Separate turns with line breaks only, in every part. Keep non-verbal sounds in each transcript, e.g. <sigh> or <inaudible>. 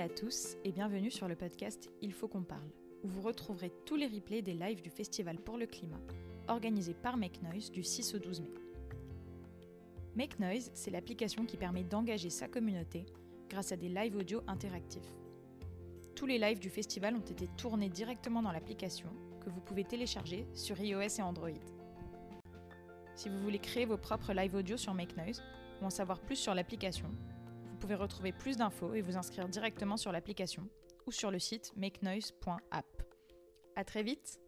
à tous et bienvenue sur le podcast Il faut qu'on parle, où vous retrouverez tous les replays des lives du Festival pour le climat, organisé par Make Noise du 6 au 12 mai. Make Noise, c'est l'application qui permet d'engager sa communauté grâce à des lives audio interactifs. Tous les lives du festival ont été tournés directement dans l'application que vous pouvez télécharger sur iOS et Android. Si vous voulez créer vos propres lives audio sur Make Noise ou en savoir plus sur l'application, vous pouvez retrouver plus d'infos et vous inscrire directement sur l'application ou sur le site makenoise.app. À très vite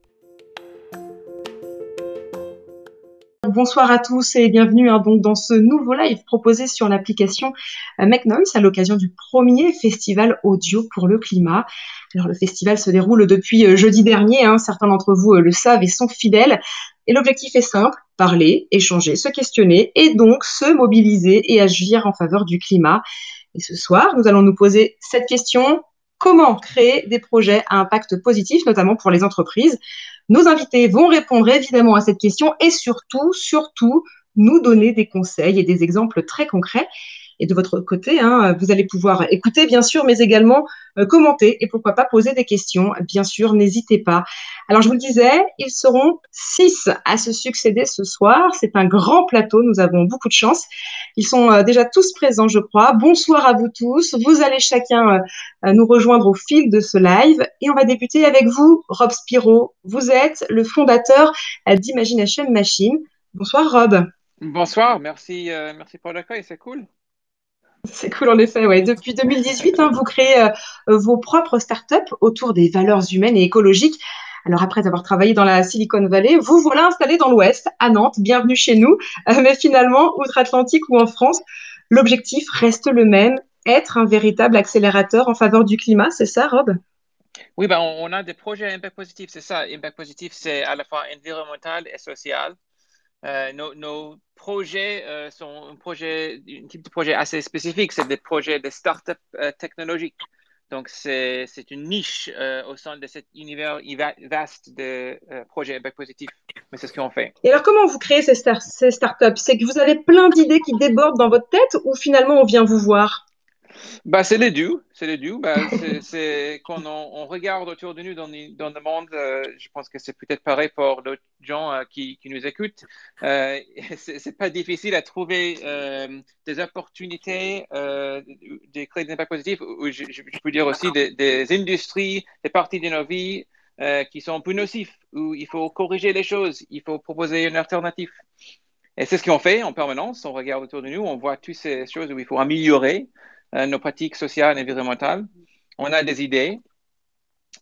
Bonsoir à tous et bienvenue hein, donc dans ce nouveau live proposé sur l'application euh, Make Noise à l'occasion du premier festival audio pour le climat. Alors le festival se déroule depuis euh, jeudi dernier, hein, certains d'entre vous euh, le savent et sont fidèles. Et l'objectif est simple, parler, échanger, se questionner et donc se mobiliser et agir en faveur du climat. Et ce soir, nous allons nous poser cette question. Comment créer des projets à impact positif, notamment pour les entreprises? Nos invités vont répondre évidemment à cette question et surtout, surtout, nous donner des conseils et des exemples très concrets. Et de votre côté, hein, vous allez pouvoir écouter, bien sûr, mais également euh, commenter et pourquoi pas poser des questions. Bien sûr, n'hésitez pas. Alors, je vous le disais, ils seront six à se succéder ce soir. C'est un grand plateau. Nous avons beaucoup de chance. Ils sont euh, déjà tous présents, je crois. Bonsoir à vous tous. Vous allez chacun euh, nous rejoindre au fil de ce live. Et on va débuter avec vous, Rob Spiro. Vous êtes le fondateur d'Imagination Machine. Bonsoir, Rob.
Bonsoir, merci, merci pour l'accueil, c'est cool.
C'est cool en effet. Ouais. Depuis 2018, hein, vous créez euh, vos propres startups autour des valeurs humaines et écologiques. Alors après avoir travaillé dans la Silicon Valley, vous voilà installé dans l'Ouest, à Nantes. Bienvenue chez nous. Euh, mais finalement, outre-Atlantique ou en France, l'objectif reste le même être un véritable accélérateur en faveur du climat. C'est ça, Rob?
Oui, ben, on a des projets impact positif. C'est ça. Impact positif, c'est à la fois environnemental et social. Euh, nos, projets euh, sont un, type de projet assez spécifique. C'est des projets de start-up euh, technologiques. Donc, c'est une niche au sein de cet univers vaste de projets impact positif. Mais c'est ce qu'on fait.
Et alors, comment vous créez ces, ces startups? C'est que vous avez plein d'idées qui débordent dans votre tête ou finalement on vient vous voir?
Bah, c'est les deux. C'est les deux. Bah, <laughs> c'est quand on, regarde autour de nous dans, dans le monde, euh, je pense que c'est peut-être pareil pour d'autres gens euh, qui, qui, nous écoutent. Euh, <laughs> c'est pas difficile à trouver euh, des opportunités, des créer des impacts positifs, ou je, je, peux dire aussi des, des, industries, des parties de nos vies qui sont plus nocifs, où il faut corriger les choses, il faut proposer une alternative. Et c'est ce qu'on fait en permanence. On regarde autour de nous, on voit toutes ces choses où il faut améliorer. Euh, nos pratiques sociales et environnementales. On a des idées,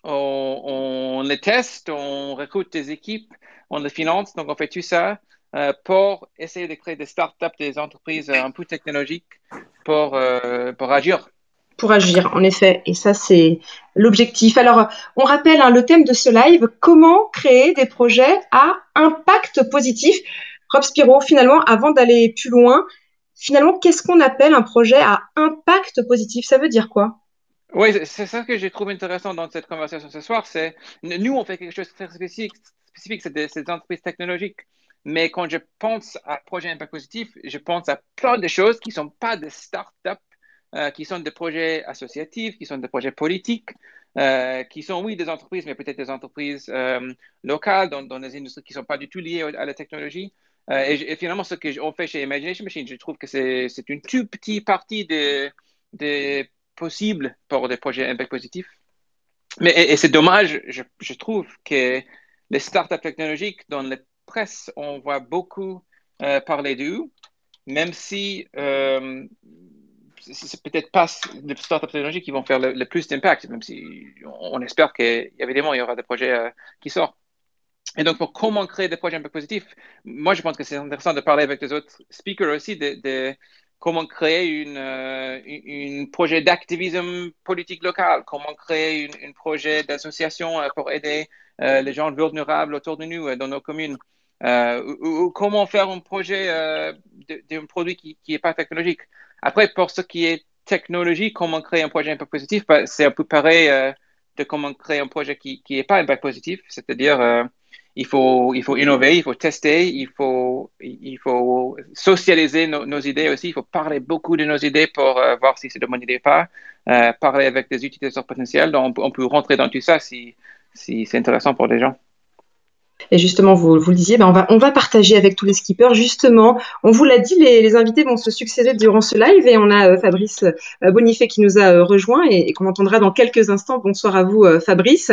on, les teste, on recrute des équipes, on les finance, donc on fait tout ça euh, pour essayer de créer des startups, des entreprises un peu technologiques pour, euh, pour agir
pour agir, en effet. Et ça, c'est l'objectif. Alors, on rappelle hein, le thème de ce live, comment créer des projets à impact positif. Rob Spiro, finalement, avant d'aller plus loin, finalement, qu'est-ce qu'on appelle un projet à impact positif? Ça veut dire quoi?
Oui, c'est ça que j'ai trouvé intéressant dans cette conversation ce soir. C'est nous, on fait quelque chose de très spécifique, spécifique c'est des, entreprises technologiques. Mais quand je pense à projet impact positif, je pense à plein de choses qui ne sont pas des startups, euh, qui sont des projets associatifs, qui sont des projets politiques, euh, qui sont, oui, des entreprises, mais peut-être des entreprises euh, locales dans, dans, des industries qui ne sont pas du tout liées à la technologie. Euh, et, finalement, ce qu'on fait chez Imagination Machine, je trouve que c'est une toute petite partie des de possibles pour des projets impact positifs. Mais, et, c'est dommage, je, trouve, que les startups technologiques, dans la presse, on voit beaucoup euh, parler d'eux, même si euh, c'est peut-être pas les startups technologiques qui vont faire le, plus d'impact, même si on, espère qu'évidemment, il y aura des projets euh, qui sortent. Et donc, pour comment créer des projets un peu positifs, moi, je pense que c'est intéressant de parler avec les autres speakers aussi de, comment créer une, euh, projet d'activisme politique local, comment créer un projet d'association euh, pour aider euh, les gens vulnérables autour de nous, dans nos communes, ou, comment faire un projet d'un produit qui n'est pas technologique. Après, pour ce qui est technologie, comment créer un projet peu positif, bah, c'est un peu pareil de comment créer un projet qui n'est pas un peu positif, c'est-à-dire il faut, il faut innover, il faut tester, il faut, il faut socialiser nos, idées aussi. Il faut parler beaucoup de nos idées pour euh, voir si c'est de bonne idée ou pas. Euh, parler avec des utilisateurs potentiels. Donc, on, peut rentrer dans tout ça si, si c'est intéressant pour les gens.
Et justement, vous, vous le disiez, ben on, va, on va partager avec tous les skippers. Justement, on vous l'a dit, les, les, invités vont se succéder durant ce live et on a euh, Fabrice euh, Bonifay qui nous a euh, rejoint et, qu'on entendra dans quelques instants. Bonsoir à vous, Fabrice.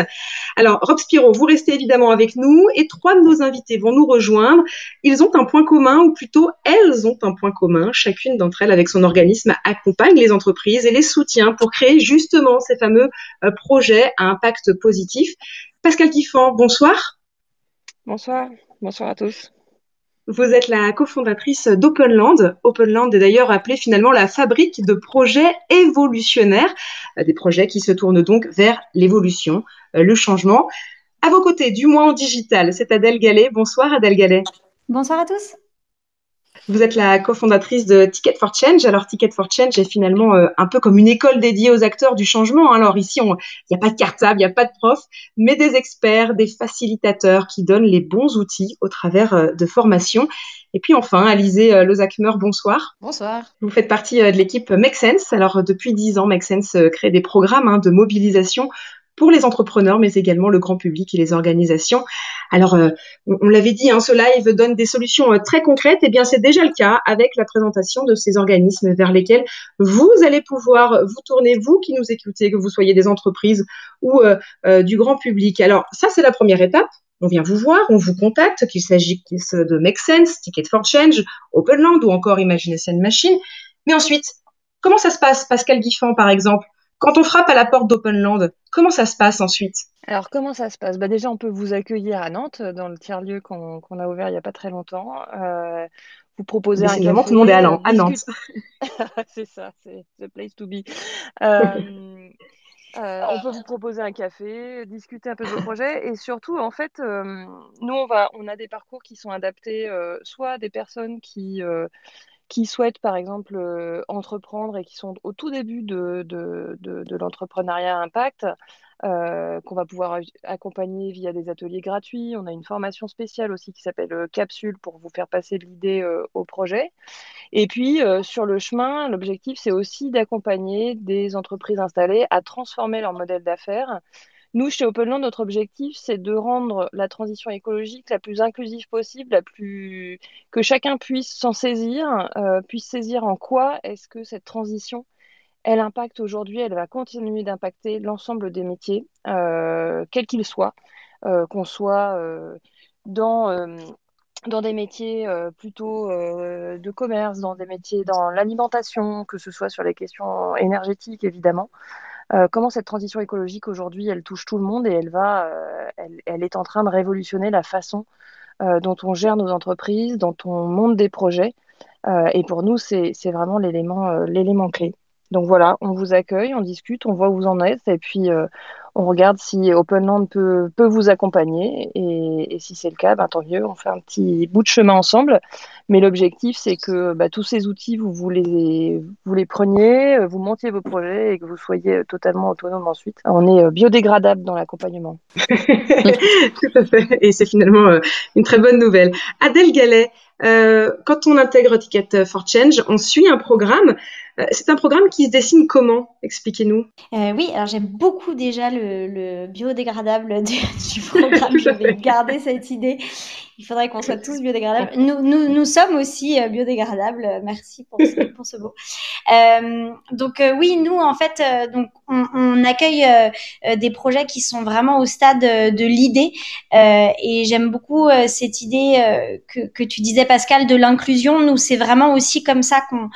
Alors, Rob Spiro, vous restez évidemment avec nous et trois de nos invités vont nous rejoindre. Ils ont un point commun, ou plutôt elles ont un point commun. Chacune d'entre elles, avec son organisme, accompagne les entreprises et les soutient pour créer justement ces fameux projets à impact positif. Pascal Kiffan, bonsoir.
Bonsoir, bonsoir à tous.
Vous êtes la cofondatrice d'Openland. Openland est d'ailleurs appelée finalement la fabrique de projets évolutionnaires, euh, des projets qui se tournent donc vers l'évolution, euh, le changement. À vos côtés, du moins en digital, c'est Adèle Gallet. Bonsoir Adèle Gallet.
Bonsoir à tous.
Vous êtes la cofondatrice de Ticket for Change. Alors, Ticket for Change est finalement euh, un peu comme une école dédiée aux acteurs du changement. Alors, ici, il n'y a pas de cartable, il n'y a pas de prof, mais des experts, des facilitateurs qui donnent les bons outils au travers euh, de formations. Et puis enfin, Alizé euh, Lozakmer, bonsoir.
Bonsoir.
Vous faites partie de l'équipe Make Sense. Alors, depuis dix ans, Make Sense crée des programmes hein, de mobilisation pour les entrepreneurs, mais également le grand public et les organisations. Alors, euh, on, l'avait dit, hein, ce live donne des solutions euh, très concrètes. Et eh bien, c'est déjà le cas avec la présentation de ces organismes vers lesquels vous allez pouvoir vous tourner, vous qui nous écoutez, que vous soyez des entreprises ou euh, du grand public. Alors, ça, c'est la première étape. On vient vous voir, on vous contacte, qu'il s'agisse de Make Sense, Ticket for Change, Openland ou encore Imagination Machine. Mais ensuite, comment ça se passe, Pascal Guiffan, par exemple quand on frappe à la porte d'Openland, comment ça se passe ensuite?
Alors, comment ça se passe? Bah, Déjà, on peut vous accueillir à Nantes, dans le tiers-lieu qu'on a ouvert il n'y a pas très longtemps. Euh, vous proposer un café.
tout le monde est à, Nantes. <laughs>
c'est ça, c'est the place to be. Euh, euh, on peut vous proposer un café, discuter un peu de vos projets et surtout, en fait, nous, on, va, on a des parcours qui sont adaptés soit à des personnes qui qui souhaitent par exemple euh, entreprendre et qui sont au tout début de, de, l'entrepreneuriat impact, euh, qu'on va pouvoir accompagner via des ateliers gratuits. On a une formation spéciale aussi qui s'appelle euh, Capsule pour vous faire passer l'idée au projet. Et puis sur le chemin, l'objectif c'est aussi d'accompagner des entreprises installées à transformer leur modèle d'affaires nous, chez Openland, notre objectif, c'est de rendre la transition écologique la plus inclusive possible, la plus que chacun puisse s'en saisir, euh, puisse saisir en quoi est-ce que cette transition, elle impacte aujourd'hui, elle va continuer d'impacter l'ensemble des métiers, euh, quels qu'ils soient, euh, qu'on soit dans dans des métiers plutôt de commerce, dans des métiers dans l'alimentation, que ce soit sur les questions énergétiques évidemment, euh, comment cette transition écologique aujourd'hui, elle touche tout le monde et elle va, euh, elle, est en train de révolutionner la façon euh, dont on gère nos entreprises, dont on monte des projets. et pour nous, c'est vraiment l'élément clé. Donc voilà, on vous accueille, on discute, on voit où vous en êtes et puis on regarde si Openland peut, peut vous accompagner. Et, si c'est le cas, ben, tant mieux, on fait un petit bout de chemin ensemble. Mais l'objectif, c'est que bah, tous ces outils, vous, vous, les, vous les preniez, vous montiez vos projets et que vous soyez totalement autonome ensuite. On est euh, biodégradable dans l'accompagnement. <laughs>
Tout à fait. Et c'est finalement euh, une très bonne nouvelle. Adèle Gallet, euh, quand on intègre Ticket for Change, on suit un programme c'est un programme qui se dessine comment? Expliquez-nous.
Euh, oui, alors j'aime beaucoup déjà le, biodégradable <laughs> du, <laughs> programme. Je vais garder cette idée. Il faudrait qu'on soit tous biodégradables. Nous, nous, nous sommes aussi euh, biodégradables. Merci pour ce, pour ce beau. donc oui, nous en fait, donc on, accueille des projets qui sont vraiment au stade de l'idée. et j'aime beaucoup cette idée que, que tu disais, Pascal, de l'inclusion. Nous, c'est vraiment aussi comme ça qu'on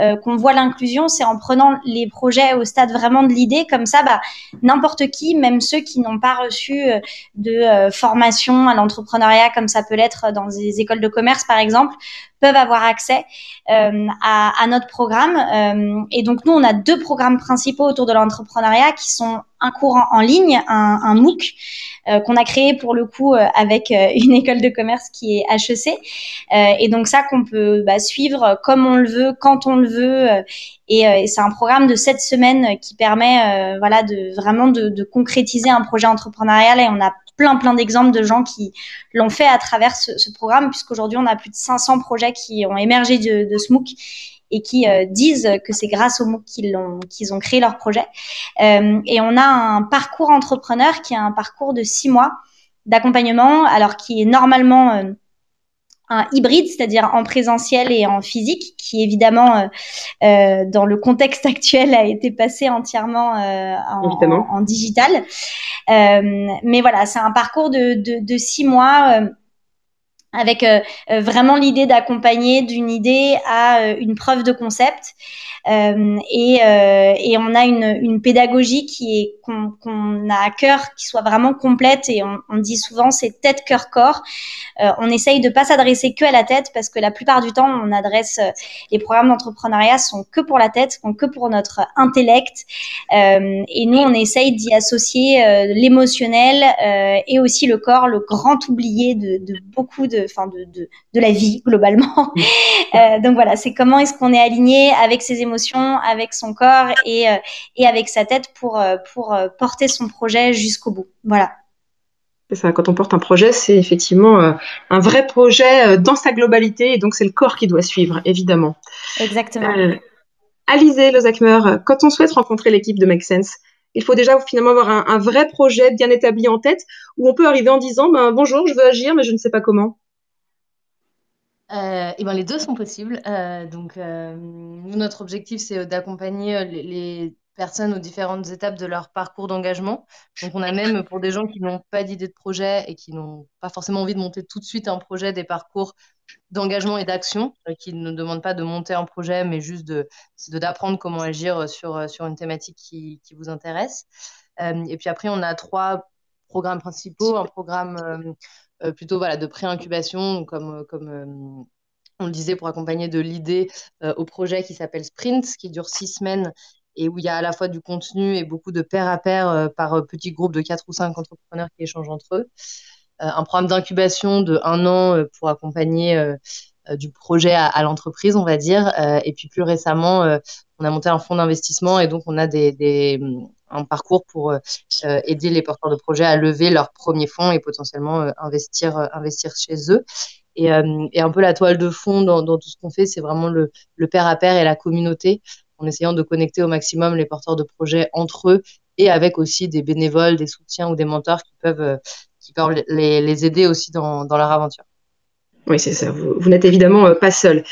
euh, qu'on voit l'inclusion, c'est en prenant les projets au stade vraiment de l'idée. Comme ça, bah, n'importe qui, même ceux qui n'ont pas reçu euh, de euh, formation à l'entrepreneuriat, comme ça peut l'être dans des écoles de commerce, par exemple, peuvent avoir accès à, à, notre programme. et donc, nous, on a deux programmes principaux autour de l'entrepreneuriat qui sont un cours en, ligne, un, un MOOC, euh, qu'on a créé pour le coup euh, avec euh, une école de commerce qui est HEC. et donc ça qu'on peut bah, suivre comme on le veut, quand on le veut. et, c'est un programme de sept semaines qui permet voilà de vraiment de, de, concrétiser un projet entrepreneurial et on a plein, plein d'exemples de gens qui l'ont fait à travers ce, ce programme, puisqu'aujourd'hui, on a plus de 500 projets qui ont émergé de, de SMOOC et qui euh, disent que c'est grâce au MOOC qu'ils ont, ont créé leur projet. Euh, et on a un parcours entrepreneur qui est un parcours de six mois d'accompagnement, alors qui est normalement euh, un hybride, c'est-à-dire en présentiel et en physique, qui évidemment, euh, euh, dans le contexte <laughs> actuel, a été passé entièrement euh, en, en, en, digital. mais voilà, c'est un parcours de, de, de six mois avec euh, euh, vraiment l'idée d'accompagner d'une idée à euh, une preuve de concept. Euh, et, euh, et, on a une, pédagogie qui est qu'on qu a à cœur, qui soit vraiment complète. Et on, dit souvent c'est tête, cœur, corps. Euh, on essaye de pas s'adresser que à la tête parce que la plupart du temps on adresse les programmes d'entrepreneuriat sont que pour la tête, sont que pour notre intellect. et nous on essaye d'y associer l'émotionnel et aussi le corps, le grand oublié de, beaucoup de, enfin de, de, de, la vie globalement. <laughs> donc voilà, c'est comment est-ce qu'on est aligné avec ses émotions avec son corps et, euh, et avec sa tête pour, euh, pour euh, porter son projet jusqu'au bout. Voilà.
C'est ça, quand on porte un projet, c'est effectivement un vrai projet dans sa globalité, et donc c'est le corps qui doit suivre, évidemment.
Exactement.
Euh, Alizé Lozakmer, quand on souhaite rencontrer l'équipe de Make Sense, il faut déjà finalement avoir un, un, vrai projet bien établi en tête, où on peut arriver en disant ben, bonjour, je veux agir, mais je ne sais pas comment.
Euh, et ben les deux sont possibles. Euh, donc, euh, notre objectif, c'est d'accompagner les, personnes aux différentes étapes de leur parcours d'engagement. Donc, on a même pour des gens qui n'ont pas d'idée de projet et qui n'ont pas forcément envie de monter tout de suite un projet, des parcours d'engagement et d'action, euh, qui ne demandent pas de monter un projet, mais juste d'apprendre comment agir sur, sur une thématique qui, qui vous intéresse. Euh, et puis après, on a trois programmes principaux. Un programme euh, euh, plutôt voilà, de pré-incubation, comme, comme euh, on le disait, pour accompagner de l'idée euh, au projet qui s'appelle Sprint, qui dure six semaines et où il y a à la fois du contenu et beaucoup de pair à pair par petits groupes de quatre ou cinq entrepreneurs qui échangent entre eux. un programme d'incubation de un an pour accompagner du projet à, l'entreprise, on va dire. et puis plus récemment, on a monté un fonds d'investissement et donc on a des, un parcours pour euh, aider les porteurs de projets à lever leurs premiers fonds et potentiellement euh, investir, euh, investir chez eux. Et, et, un peu la toile de fond dans, dans tout ce qu'on fait, c'est vraiment le, le pair à pair et la communauté, en essayant de connecter au maximum les porteurs de projets entre eux et avec aussi des bénévoles, des soutiens ou des mentors qui peuvent, qui peuvent les, les aider aussi dans, dans leur aventure.
Oui, c'est ça. Vous, vous n'êtes évidemment pas seul.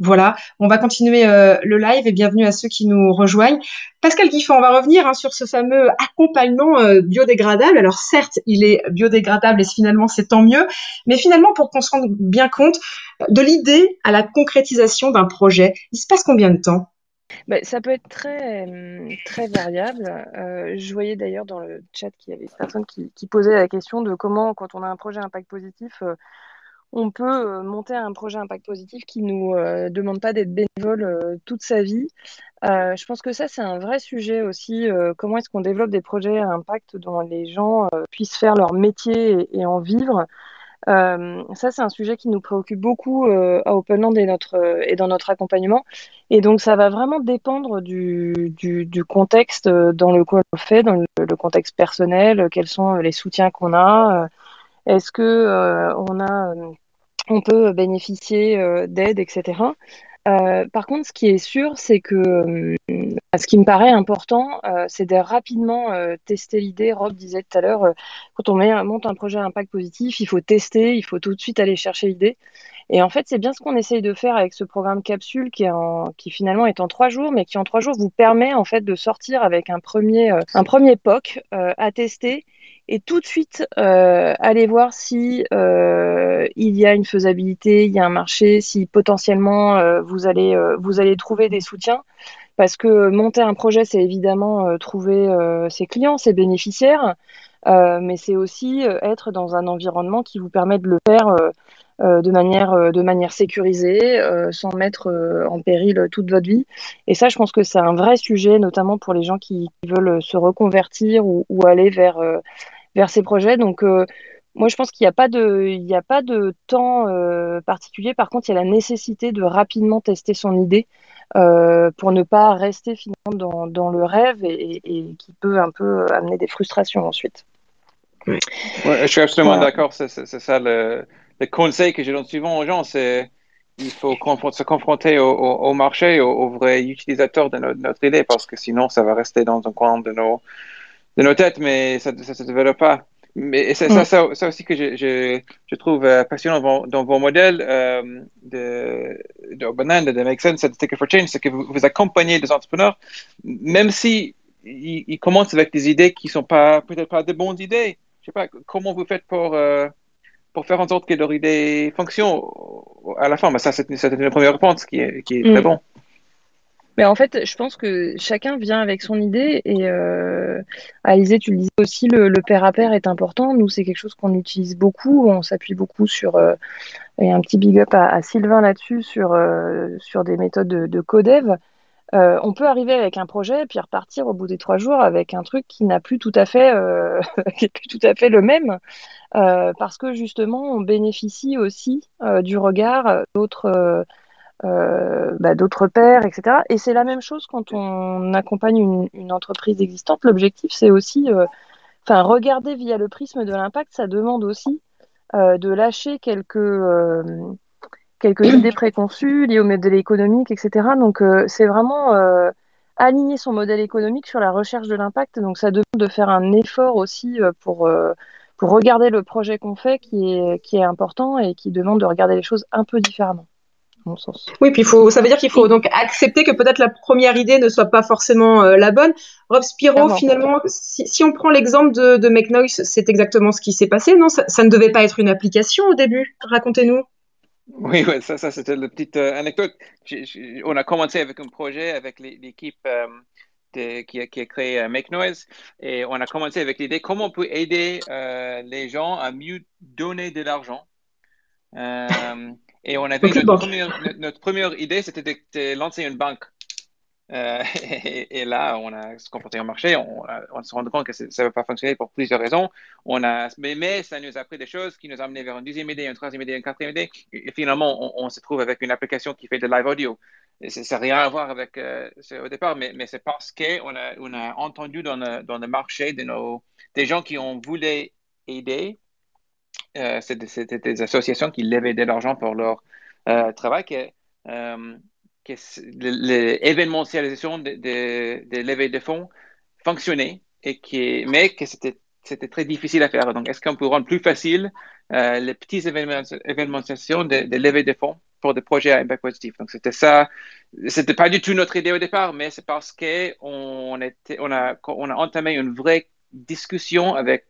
Voilà, on va continuer euh, le live et bienvenue à ceux qui nous rejoignent. Pascal Guiffon, on va revenir hein, sur ce fameux accompagnement euh, biodégradable. Alors certes, il est biodégradable et finalement c'est tant mieux, mais finalement pour qu'on se rende bien compte de l'idée à la concrétisation d'un projet, il se passe combien de temps?
Ben, ça peut être très, très variable. Euh, je voyais d'ailleurs dans le chat qu'il y avait une personne qui, posait la question de comment, quand on a un projet impact positif, euh, on peut euh, monter un projet impact positif qui ne nous euh, demande pas d'être bénévole euh, toute sa vie. Je pense que ça, c'est un vrai sujet aussi. Comment est-ce qu'on développe des projets à impact dont les gens puissent faire leur métier et, en vivre Ça, c'est un sujet qui nous préoccupe beaucoup à Openland et, dans notre accompagnement. Et donc, ça va vraiment dépendre du, contexte dans lequel on fait, dans le, contexte personnel, quels sont les soutiens qu'on a. Est-ce que euh, on a, euh, on peut bénéficier euh, d'aide, etc. Par contre, ce qui est sûr, c'est que ce qui me paraît important, c'est de rapidement tester l'idée. Rob disait tout à l'heure, quand on monte un projet à impact positif, il faut tester, il faut tout de suite aller chercher l'idée. Et en fait, c'est bien ce qu'on essaye de faire avec ce programme capsule qui, qui finalement est en trois jours, mais qui en trois jours vous permet en fait de sortir avec un premier, un premier POC à tester et tout de suite euh, aller voir si euh, il y a une faisabilité, il y a un marché, si potentiellement euh, vous allez euh, vous allez trouver des soutiens. Parce que monter un projet, c'est évidemment trouver ses clients, ses bénéficiaires, mais c'est aussi être dans un environnement qui vous permet de le faire de manière de manière sécurisée, sans mettre en péril toute votre vie. Et ça, je pense que c'est un vrai sujet, notamment pour les gens qui, veulent se reconvertir ou aller vers vers ces projets. Donc, euh, moi, je pense qu'il n'y a pas de, il n'y a pas de temps euh, particulier. Par contre, il y a la nécessité de rapidement tester son idée euh, pour ne pas rester finalement dans, dans le rêve et, et, qui peut un peu amener des frustrations ensuite.
je suis absolument d'accord. C'est ça le, conseil que je donne souvent aux gens, c'est il faut se confronter au, marché, aux, vrais utilisateurs de notre, idée, parce que sinon, ça va rester dans un coin de nos, de nos têtes, mais ça ne se développe pas. Mais c'est ça, ça, ça, aussi que je, je, je trouve euh, passionnant dans, dans, vos modèles euh, de, de de Make Sense, de Ticket for Change, c'est que vous, vous, accompagnez des entrepreneurs, même si ils, commencent avec des idées qui ne sont pas peut-être pas de bonnes idées. Je sais pas comment vous faites pour euh, pour faire en sorte que leur idée fonctionne à la fin? Mais ça, c'est une première réponse qui est, qui est très mm. bon.
Mais en fait, je pense que chacun vient avec son idée et euh, Alizé, tu le disais aussi, le, pair à pair est important. Nous, c'est quelque chose qu'on utilise beaucoup. On s'appuie beaucoup sur, euh, et un petit big up à, Sylvain là-dessus, sur, euh, sur des méthodes de, de codev. Euh, on peut arriver avec un projet puis repartir au bout des trois jours avec un truc qui n'a plus tout à fait, <laughs> qui plus tout à fait le même, parce que justement, on bénéficie aussi du regard d'autres euh, bah, d'autres pairs, etc. Et c'est la même chose quand on accompagne une, entreprise existante. L'objectif, c'est aussi, euh, enfin, regarder via le prisme de l'impact, ça demande aussi euh, de lâcher quelques quelques idées préconçues liées au modèle économique, etc. Donc, c'est vraiment aligner son modèle économique sur la recherche de l'impact. Donc, ça demande de faire un effort aussi pour pour regarder le projet qu'on fait, qui est qui est important et qui demande de regarder les choses un peu différemment.
Oui, puis faut, ça veut dire qu'il faut donc accepter que peut-être la première idée ne soit pas forcément euh, la bonne. Rob Spiro, finalement, si, on prend l'exemple de, de Make Noise, c'est exactement ce qui s'est passé, non? Ça, ne devait pas être une application au début. Racontez-nous.
Oui, ça, ça c'était la petite euh, anecdote. on a commencé avec un projet avec l'équipe euh, qui, a, qui, a, créé Make Noise et on a commencé avec l'idée comment on peut aider les gens à mieux donner de l'argent. Et on avait notre première, idée, c'était de, lancer une banque. Euh, <laughs> et, là, on a se confronté au marché, on, on s'est rendu compte que ça ne va pas fonctionner pour plusieurs raisons. On a, mais, ça nous a appris des choses qui nous ont amené vers une deuxième idée, une troisième idée, une quatrième idée. Et, finalement, on, se trouve avec une application qui fait de live audio. ça n'a rien à voir avec euh, au départ, mais, mais c'est parce qu'on a, on a entendu dans le, dans le marché de nos, des gens qui ont voulu aider euh, c'était des associations qui levaient de l'argent pour leur euh, travail, que, euh, l'événementialisation des de, levées de fonds fonctionnait, et qui, mais que c'était très difficile à faire. Donc, est-ce qu'on peut rendre plus facile les petites événementialisations de, de de fonds pour des projets à impact positif? Donc, c'était ça. C'était pas du tout notre idée au départ, mais c'est parce qu'on on a, on a entamé une vraie discussion avec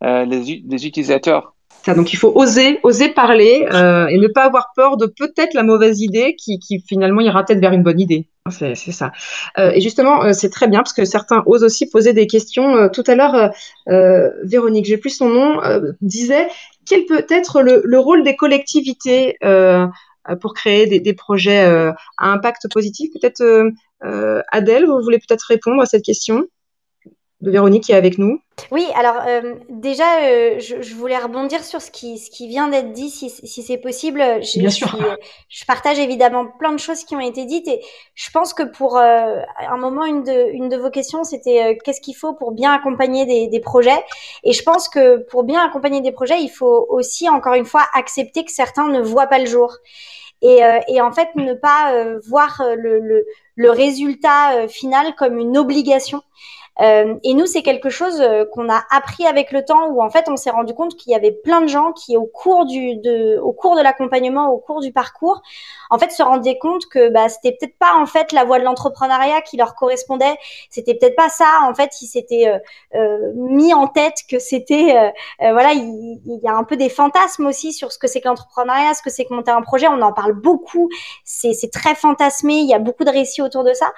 les, utilisateurs
donc il faut oser, oser parler euh, et ne pas avoir peur de peut-être la mauvaise idée qui, finalement ira peut-être vers une bonne idée. C'est, ça. Euh, et justement, euh, c'est très bien parce que certains osent aussi poser des questions. tout à l'heure, Véronique, j'ai plus son nom, disait quel peut être le, le rôle des collectivités pour créer des, des projets à impact positif? Peut-être Adèle, vous voulez peut-être répondre à cette question? De Véronique qui est avec nous.
Oui, alors euh, déjà, euh, je, voulais rebondir sur ce qui, ce qui vient d'être dit, si, si c'est possible. Je,
Bien sûr.
Je, partage évidemment plein de choses qui ont été dites et je pense que pour euh, un moment, une de, une de vos questions, c'était qu'est-ce qu'il faut pour bien accompagner des, des, projets? Et je pense que pour bien accompagner des projets, il faut aussi, encore une fois, accepter que certains ne voient pas le jour. Et, et en fait, ne pas voir le, le, le résultat final comme une obligation. Euh, et nous, c'est quelque chose euh, qu'on a appris avec le temps, où en fait, on s'est rendu compte qu'il y avait plein de gens qui, au cours du, de, au cours de l'accompagnement, au cours du parcours, en fait, se rendaient compte que bah, c'était peut-être pas en fait la voie de l'entrepreneuriat qui leur correspondait. C'était peut-être pas ça. En fait, ils s'étaient euh, euh mis en tête que c'était, voilà, il, il, y a un peu des fantasmes aussi sur ce que c'est que l'entrepreneuriat, ce que c'est que monter un projet. On en parle beaucoup. C'est très fantasmé. Il y a beaucoup de récits autour de ça.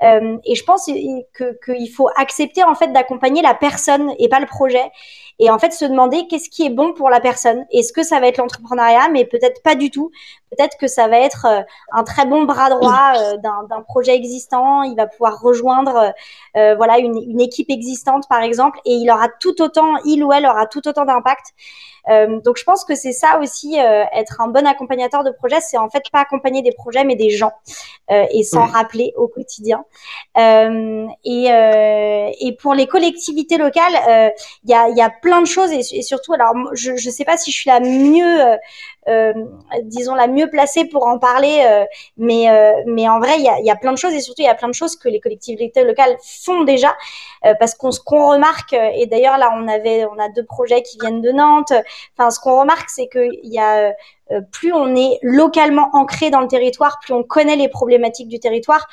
Et je pense que qu'il faut accepter en fait d'accompagner la personne et pas le projet et en fait se demander qu'est-ce qui est bon pour la personne. Est-ce que ça va être l'entrepreneuriat, mais peut-être pas du tout. Peut-être que ça va être un très bon bras droit d'un projet existant. Il va pouvoir rejoindre voilà une, une équipe existante par exemple et il aura tout autant, il ou elle aura tout autant d'impact euh, donc je pense que c'est ça aussi, euh, être un bon accompagnateur de projet, c'est en fait pas accompagner des projets mais des gens euh, et s'en rappeler au quotidien. Et, et, pour les collectivités locales, il y a, y, a, plein de choses et, et surtout, alors je ne sais pas si je suis la mieux euh, disons, la mieux placée pour en parler. Euh, mais, euh, mais en vrai, il y a, y a, plein de choses et surtout, il y a plein de choses que les collectivités locales font déjà. parce qu'on ce qu'on remarque, et d'ailleurs là, on avait, on a deux projets qui viennent de Nantes. Enfin, ce qu'on remarque, c'est qu'il y a plus on est localement ancré dans le territoire, plus on connaît les problématiques du territoire,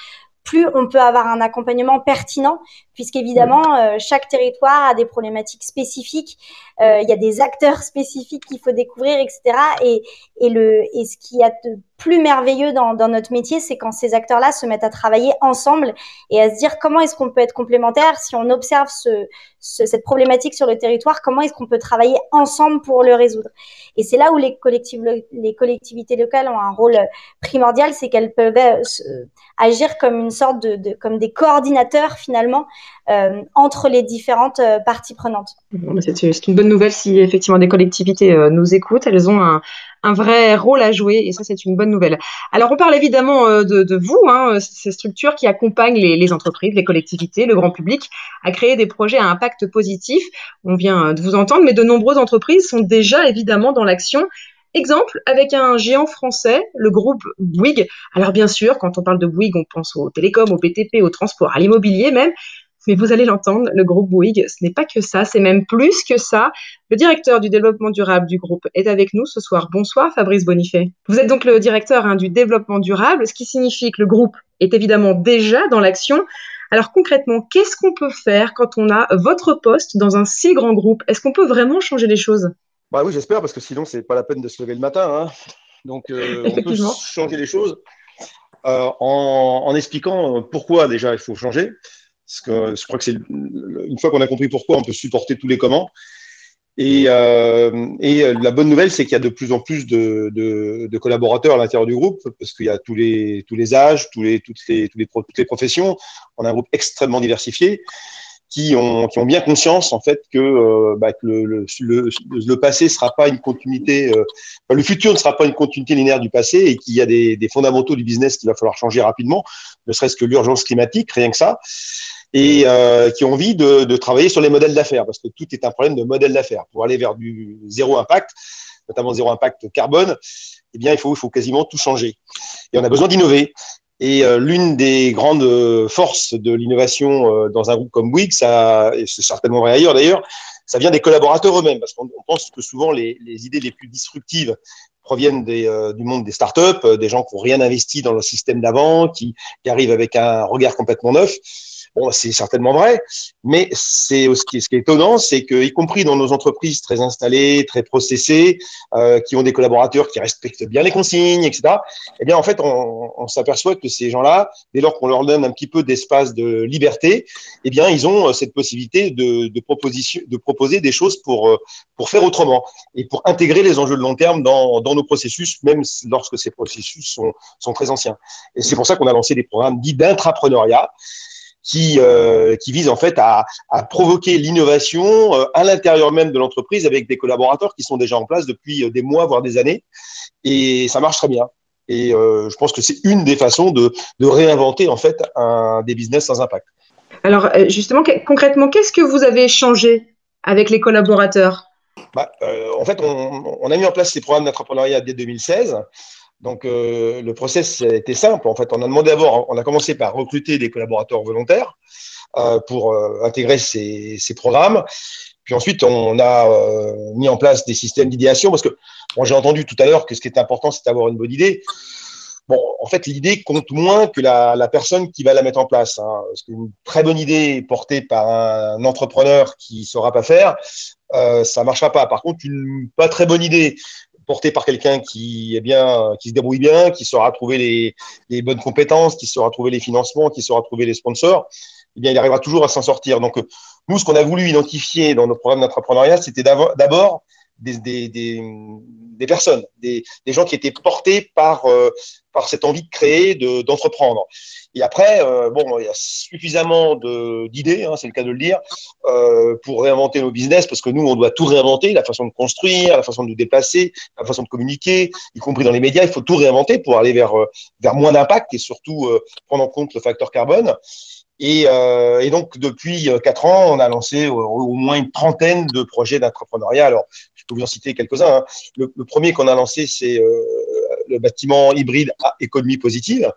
plus on peut avoir un accompagnement pertinent, puisqu'évidemment, euh, chaque territoire a des problématiques spécifiques, euh, il y a des acteurs spécifiques qu'il faut découvrir, etc. Et, et, le, et ce qui a de plus merveilleux dans, dans notre métier, c'est quand ces acteurs-là se mettent à travailler ensemble et à se dire comment est-ce qu'on peut être complémentaires, si on observe ce, cette problématique sur le territoire, comment est-ce qu'on peut travailler ensemble pour le résoudre? Et c'est là où les, collectivités locales ont un rôle primordial, c'est qu'elles peuvent euh, agir comme une sorte de, comme des coordinateurs finalement euh, entre les différentes euh, parties prenantes.
C'est une bonne nouvelle si effectivement des collectivités euh, nous écoutent. Elles ont un, un, vrai rôle à jouer et ça, c'est une bonne nouvelle. Alors, on parle évidemment de, de vous, hein, ces structures qui accompagnent les, les, entreprises, les collectivités, le grand public à créer des projets à impact positif. On vient de vous entendre, mais de nombreuses entreprises sont déjà évidemment dans l'action. Exemple avec un géant français, le groupe Bouygues. Alors bien sûr, quand on parle de Bouygues, on pense au télécom, au BTP, au transport, à l'immobilier même, mais vous allez l'entendre, le groupe Bouygues, ce n'est pas que ça, c'est même plus que ça. Le directeur du développement durable du groupe est avec nous ce soir. Bonsoir Fabrice Bonifay. Vous êtes donc le directeur hein, du développement durable, ce qui signifie que le groupe est évidemment déjà dans l'action. Alors concrètement, qu'est-ce qu'on peut faire quand on a votre poste dans un si grand groupe? Est-ce qu'on peut vraiment changer les choses?
Bah oui, j'espère, parce que sinon, c'est pas la peine de se lever le matin. Hein. Donc, euh, on peut changer les choses euh, en, en, expliquant pourquoi déjà il faut changer. Parce que je crois que c'est une fois qu'on a compris pourquoi, on peut supporter tous les comment. Et, euh, et la bonne nouvelle, c'est qu'il y a de plus en plus de, collaborateurs à l'intérieur du groupe, parce qu'il y a tous les, tous les âges, tous les, toutes, les, toutes les professions. On a un groupe extrêmement diversifié qui ont, bien conscience en fait que, euh, bah, le, passé sera pas une continuité, euh, le futur ne sera pas une continuité linéaire du passé et qu'il y a des, fondamentaux du business qu'il va falloir changer rapidement, ne serait-ce que l'urgence climatique, rien que ça et euh, qui ont envie de, travailler sur les modèles d'affaires, parce que tout est un problème de modèle d'affaires. Pour aller vers du zéro impact, notamment zéro impact carbone, eh bien, il faut quasiment tout changer. Et on a besoin d'innover. Et euh, l'une des grandes forces de l'innovation euh, dans un groupe comme Bouygues, ça, et c'est certainement vrai ailleurs d'ailleurs, ça vient des collaborateurs eux-mêmes, parce qu'on pense que souvent les, les, idées les plus disruptives proviennent euh, du monde des startups, euh, des gens qui n'ont rien investi dans le système d'avant, qui arrivent avec un regard complètement neuf. Bon, c'est certainement vrai, mais c'est ce qui, est étonnant, c'est que, y compris dans nos entreprises très installées, très processées, euh, qui ont des collaborateurs qui respectent bien les consignes, etc. Eh bien, en fait, on, on s'aperçoit que ces gens-là, dès lors qu'on leur donne un petit peu d'espace de liberté, eh bien, ils ont euh, cette possibilité de, de, proposition, de proposer des choses pour euh, pour faire autrement et pour intégrer les enjeux de long terme dans, dans nos processus, même lorsque ces processus sont, sont très anciens. Et c'est pour ça qu'on a lancé des programmes dits d'intrapreneuriat qui, euh, qui vise en fait à, à provoquer l'innovation euh, à l'intérieur même de l'entreprise avec des collaborateurs qui sont déjà en place depuis euh, des mois, voire des années. Et ça marche très bien. Et euh, je pense que c'est une des façons de, de réinventer en fait un, des business sans impact.
Alors justement, concrètement, qu'est-ce que vous avez changé avec les collaborateurs?
Bah, euh, En fait, on, on, a mis en place ces programmes d'entrepreneuriat dès 2016. Donc, euh, le process était simple. En fait, on a demandé d'abord, on a commencé par recruter des collaborateurs volontaires euh, pour euh, intégrer ces, programmes. Puis ensuite, on a mis en place des systèmes d'idéation parce que bon, j'ai entendu tout à l'heure que ce qui est important, c'est d'avoir une bonne idée. Bon, en fait, l'idée compte moins que la, personne qui va la mettre en place. Hein, parce qu'une très bonne idée portée par un entrepreneur qui ne saura pas faire, ça ne marchera pas. Par contre, une pas très bonne idée porté par quelqu'un qui est bien, qui se débrouille bien, qui saura trouver les, bonnes compétences, qui saura trouver les financements, qui saura trouver les sponsors, eh il arrivera toujours à s'en sortir. Donc, nous, ce qu'on a voulu identifier dans nos programmes d'entrepreneuriat, c'était d'abord des, des, personnes, des, gens qui étaient portés par, euh, par cette envie de créer, d'entreprendre. et après, euh, bon, il y a suffisamment d'idées, hein, c'est le cas de le dire, euh, pour réinventer nos business, parce que nous, on doit tout réinventer, la façon de construire, la façon de nous déplacer, la façon de communiquer, y compris dans les médias, il faut tout réinventer pour aller vers, vers moins d'impact et surtout prendre en compte le facteur carbone. Et, euh, et, donc, depuis quatre ans, on a lancé au, au moins une trentaine de projets d'entrepreneuriat. Alors, je peux vous en citer quelques-uns. Hein. Le, le, premier qu'on a lancé, c'est euh, le bâtiment hybride à économie positive,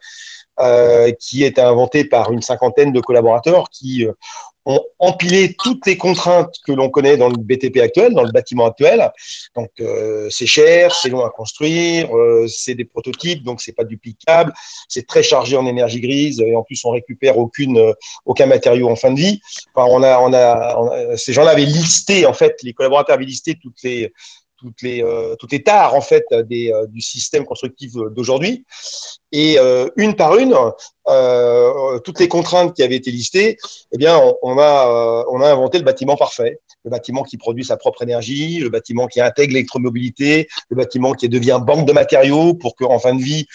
euh, qui est inventé par une cinquantaine de collaborateurs qui euh, ont empilé toutes les contraintes que l'on connaît dans le BTP actuel, dans le bâtiment actuel. Donc, euh, c'est cher, c'est long à construire, c'est des prototypes, donc c'est pas duplicable, c'est très chargé en énergie grise et en plus on récupère aucune, aucun matériau en fin de vie. Enfin, on a, on a ces gens-là avaient listé, en fait, les collaborateurs avaient listé toutes les toutes les, euh, toutes les tares en fait des, euh, du système constructif d'aujourd'hui. Et euh, une par une, euh, toutes les contraintes qui avaient été listées, eh bien, on, on a, on a inventé le bâtiment parfait. Le bâtiment qui produit sa propre énergie, le bâtiment qui intègre l'électromobilité, le bâtiment qui devient banque de matériaux pour qu'en fin de vie,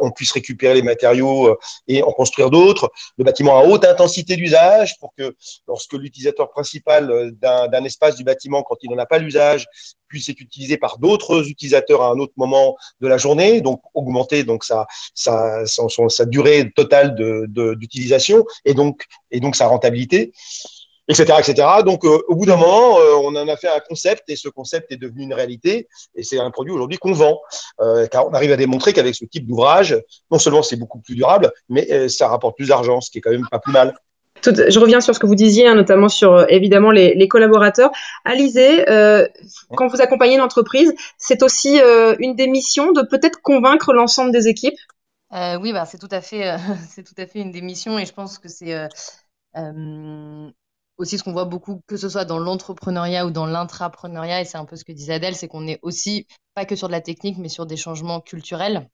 on puisse récupérer les matériaux et en construire d'autres. Le bâtiment à haute intensité d'usage pour que lorsque l'utilisateur principal d'un espace du bâtiment, quand il n'en a pas l'usage, puisse être utilisé par d'autres utilisateurs à un autre moment de la journée, donc augmenter donc sa, sa, sa, durée totale d'utilisation de, et, donc, et donc sa rentabilité etc., etc. Donc, euh, au bout d'un moment, euh, on en a fait un concept et ce concept est devenu une réalité et c'est un produit aujourd'hui qu'on vend, euh, car on arrive à démontrer qu'avec ce type d'ouvrage, non seulement c'est beaucoup plus durable, mais ça rapporte plus d'argent, ce qui est quand même pas plus mal
je reviens sur ce que vous disiez, hein, notamment sur évidemment les, collaborateurs. Alizé, euh, quand vous accompagnez une entreprise, c'est aussi euh, une des missions de peut-être convaincre l'ensemble des équipes?
oui, bah, c'est tout à fait, <laughs> c'est tout à fait une des missions, et je pense que c'est aussi ce qu'on voit beaucoup, que ce soit dans l'entrepreneuriat ou dans l'intrapreneuriat, et c'est un peu ce que disait Adèle, c'est qu'on est aussi pas que sur de la technique, mais sur des changements culturels.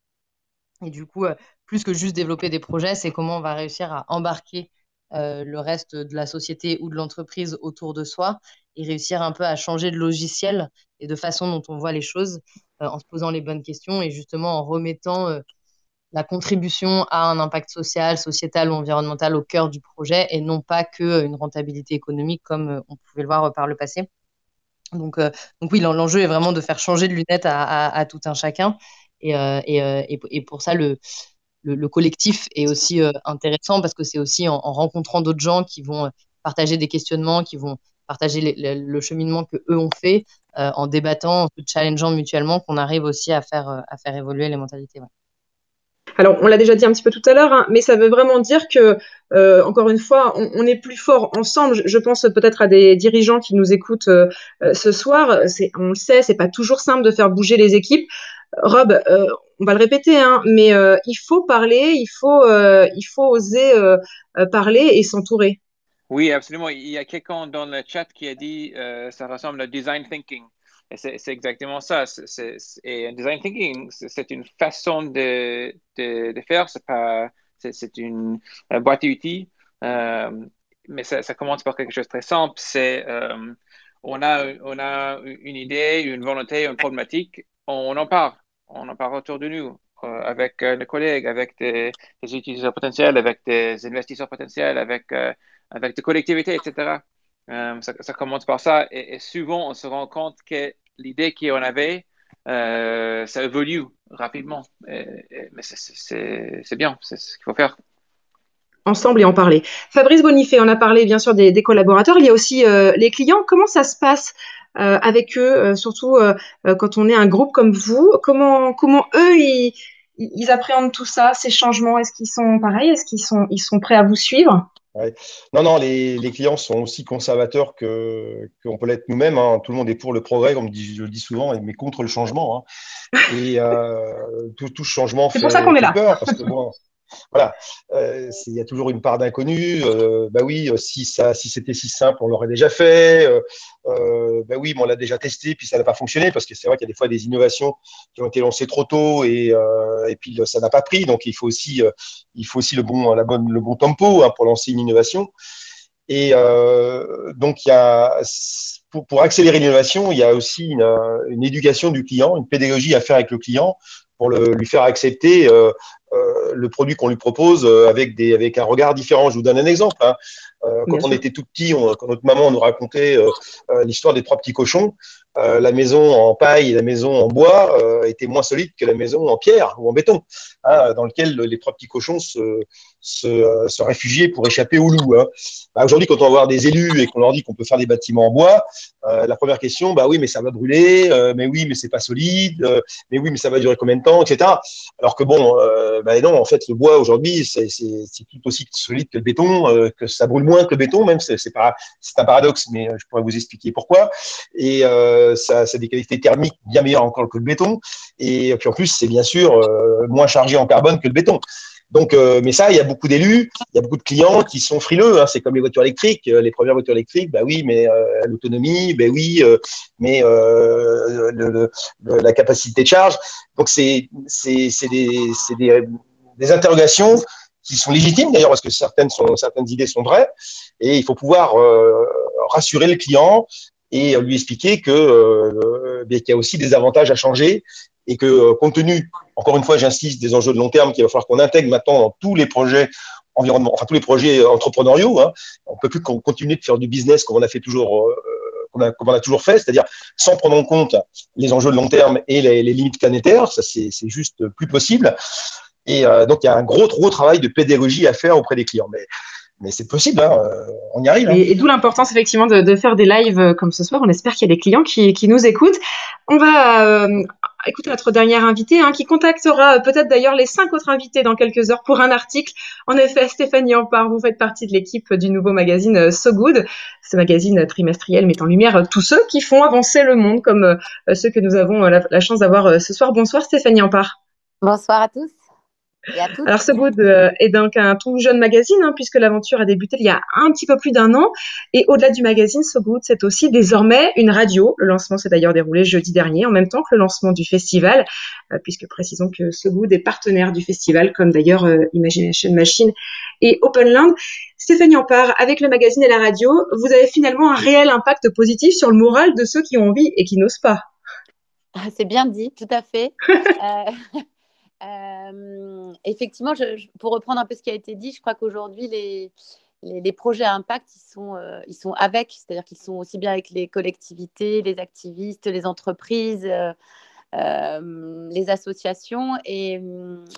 Et du coup, plus que juste développer des projets, c'est comment on va réussir à embarquer euh, le reste de la société ou de l'entreprise autour de soi et réussir un peu à changer de logiciel et de façon dont on voit les choses euh, en se posant les bonnes questions et justement en remettant euh, la contribution à un impact social, sociétal ou environnemental au cœur du projet et non pas qu'une rentabilité économique comme on pouvait le voir par le passé. Donc, oui, l'enjeu est vraiment de faire changer de lunettes à, tout un chacun. Et, pour ça, le, le, collectif est aussi euh, intéressant parce que c'est aussi en, rencontrant d'autres gens qui vont euh, partager des questionnements, qui vont partager le cheminement que eux ont fait, euh, en débattant, en se challengeant mutuellement, qu'on arrive aussi à faire évoluer les mentalités.
Alors, on l'a déjà dit un petit peu tout à l'heure, hein, mais ça veut vraiment dire que, encore une fois, on, est plus fort ensemble. Je, pense peut-être à des dirigeants qui nous écoutent ce soir. On le sait, c'est pas toujours simple de faire bouger les équipes. Rob, on va le répéter, hein, mais euh, il faut parler, il faut, euh, il faut oser euh, parler et s'entourer.
Oui, absolument. Il y a quelqu'un dans le chat qui a dit ça ressemble à design thinking. C'est exactement ça. et design thinking, c'est une façon de, faire. C'est une boîte à outils, mais ça, commence par quelque chose de très simple. C'est on a, on a une idée, une volonté, une problématique, on en parle on en parle autour de nous, euh, avec euh, nos collègues, avec des, utilisateurs potentiels, avec des investisseurs potentiels, avec, euh, avec des collectivités, etc. Ça, commence par ça. Et, souvent, on se rend compte que l'idée qu'on avait, ça évolue rapidement. mais c'est bien, c'est ce qu'il faut faire
ensemble et en parler. Fabrice Bonifay, on a parlé bien sûr des, collaborateurs, il y a aussi les clients. Comment ça se passe euh, avec eux, euh, surtout euh, quand on est un groupe comme vous? Comment, comment eux, ils, ils appréhendent tout ça, ces changements? Est-ce qu'ils sont pareils? Est-ce qu'ils sont, ils sont prêts à vous suivre?
Ouais. Non, non, les, les, clients sont aussi conservateurs que qu'on peut l'être nous-mêmes. Hein. Tout le monde est pour le progrès, comme je le dis souvent, mais contre le changement. Hein. Et euh, tout, tout changement
fait, pour ça qu'on est là.
peur, parce que bon, voilà, euh, il y a toujours une part d'inconnu. Euh, bah oui, euh, si ça, si c'était si simple, on l'aurait déjà fait. Bah oui, mais on l'a déjà testé, puis ça n'a pas fonctionné parce que c'est vrai qu'il y a des fois des innovations qui ont été lancées trop tôt et, et puis ça n'a pas pris. Donc il faut aussi, il faut aussi le bon, la bonne, le bon tempo hein, pour lancer une innovation. Et donc il y a pour, accélérer l'innovation, il y a aussi une, éducation du client, une pédagogie à faire avec le client pour le, lui faire accepter le produit qu'on lui propose euh, avec, des, avec un regard différent. Je vous donne un exemple. Hein. Euh, quand on était tout petit, on, quand notre maman nous racontait l'histoire des trois petits cochons, la maison en paille et la maison en bois était moins solide que la maison en pierre ou en béton, hein, dans lequel les trois petits cochons se, se, se réfugiaient pour échapper au loup. Hein. Bah, Aujourd'hui, quand on va voir des élus et qu'on leur dit qu'on peut faire des bâtiments en bois, la première question, bah oui, mais ça va brûler, mais oui, mais c'est pas solide, mais oui, mais ça va durer combien de temps, etc. Alors que bon, ben non, en fait, le bois aujourd'hui, c'est tout aussi solide que le béton, euh, que ça brûle moins que le béton, même. C'est un paradoxe, mais euh, je pourrais vous expliquer pourquoi. Et euh, ça, ça a des qualités thermiques bien meilleures encore que le béton. Et puis en plus, c'est bien sûr moins chargé en carbone que le béton. Donc, euh, mais ça, il y a beaucoup d'élus, il y a beaucoup de clients qui sont frileux. Hein. C'est comme les voitures électriques. Les premières voitures électriques, bah oui, mais euh, l'autonomie, bah oui, euh, mais le, le, la capacité de charge. Donc, c'est c'est des, des, des interrogations qui sont légitimes d'ailleurs parce que certaines sont certaines idées sont vraies et il faut pouvoir rassurer le client et lui expliquer que qu'il y a aussi des avantages à changer et que euh, compte tenu, encore une fois, j'insiste, des enjeux de long terme qu'il va falloir qu'on intègre maintenant dans tous les projets environnement, enfin tous les projets entrepreneuriaux, hein, on peut plus continuer de faire du business comme on a fait toujours, euh, comme, on a, toujours fait, c'est-à-dire sans prendre en compte les enjeux de long terme et les, limites planétaires, ça c'est juste plus possible. Et euh, donc il y a un gros, gros travail de pédagogie à faire auprès des clients. Mais mais c'est possible, hein, euh, on y arrive. Hein.
Et, d'où l'importance effectivement de, faire des lives comme ce soir. On espère qu'il y a des clients qui nous écoutent. On va écoutez notre dernière invitée, hein, qui contactera peut-être d'ailleurs les cinq autres invités dans quelques heures pour un article. En effet, Stéphanie Ampard, vous faites partie de l'équipe du nouveau magazine euh, So Good, ce magazine trimestriel met en lumière tous ceux qui font avancer le monde, comme euh, ceux que nous avons la, la chance d'avoir euh, ce soir. Bonsoir Stéphanie Ampard.
Bonsoir à tous.
Alors, ce Good euh, est donc un tout jeune magazine, hein, puisque l'aventure a débuté il y a un petit peu plus d'un an. Et au-delà du magazine, So Good, c'est aussi désormais une radio. Le lancement s'est d'ailleurs déroulé jeudi dernier, en même temps que le lancement du festival, euh, puisque précisons que So Good est partenaire du festival, comme d'ailleurs euh, Imagination Machine et Openland. Stéphanie Ampard, avec le magazine et la radio, vous avez finalement un réel impact positif sur le moral de ceux qui ont envie et qui n'osent pas.
Ah, c'est bien dit, tout à fait. <laughs> Euh, effectivement, pour reprendre un peu ce qui a été dit, je crois qu'aujourd'hui, les, projets à impact, ils sont, euh, ils avec, c'est-à-dire qu'ils sont aussi bien avec les collectivités, les activistes, les entreprises, euh, les associations. Et,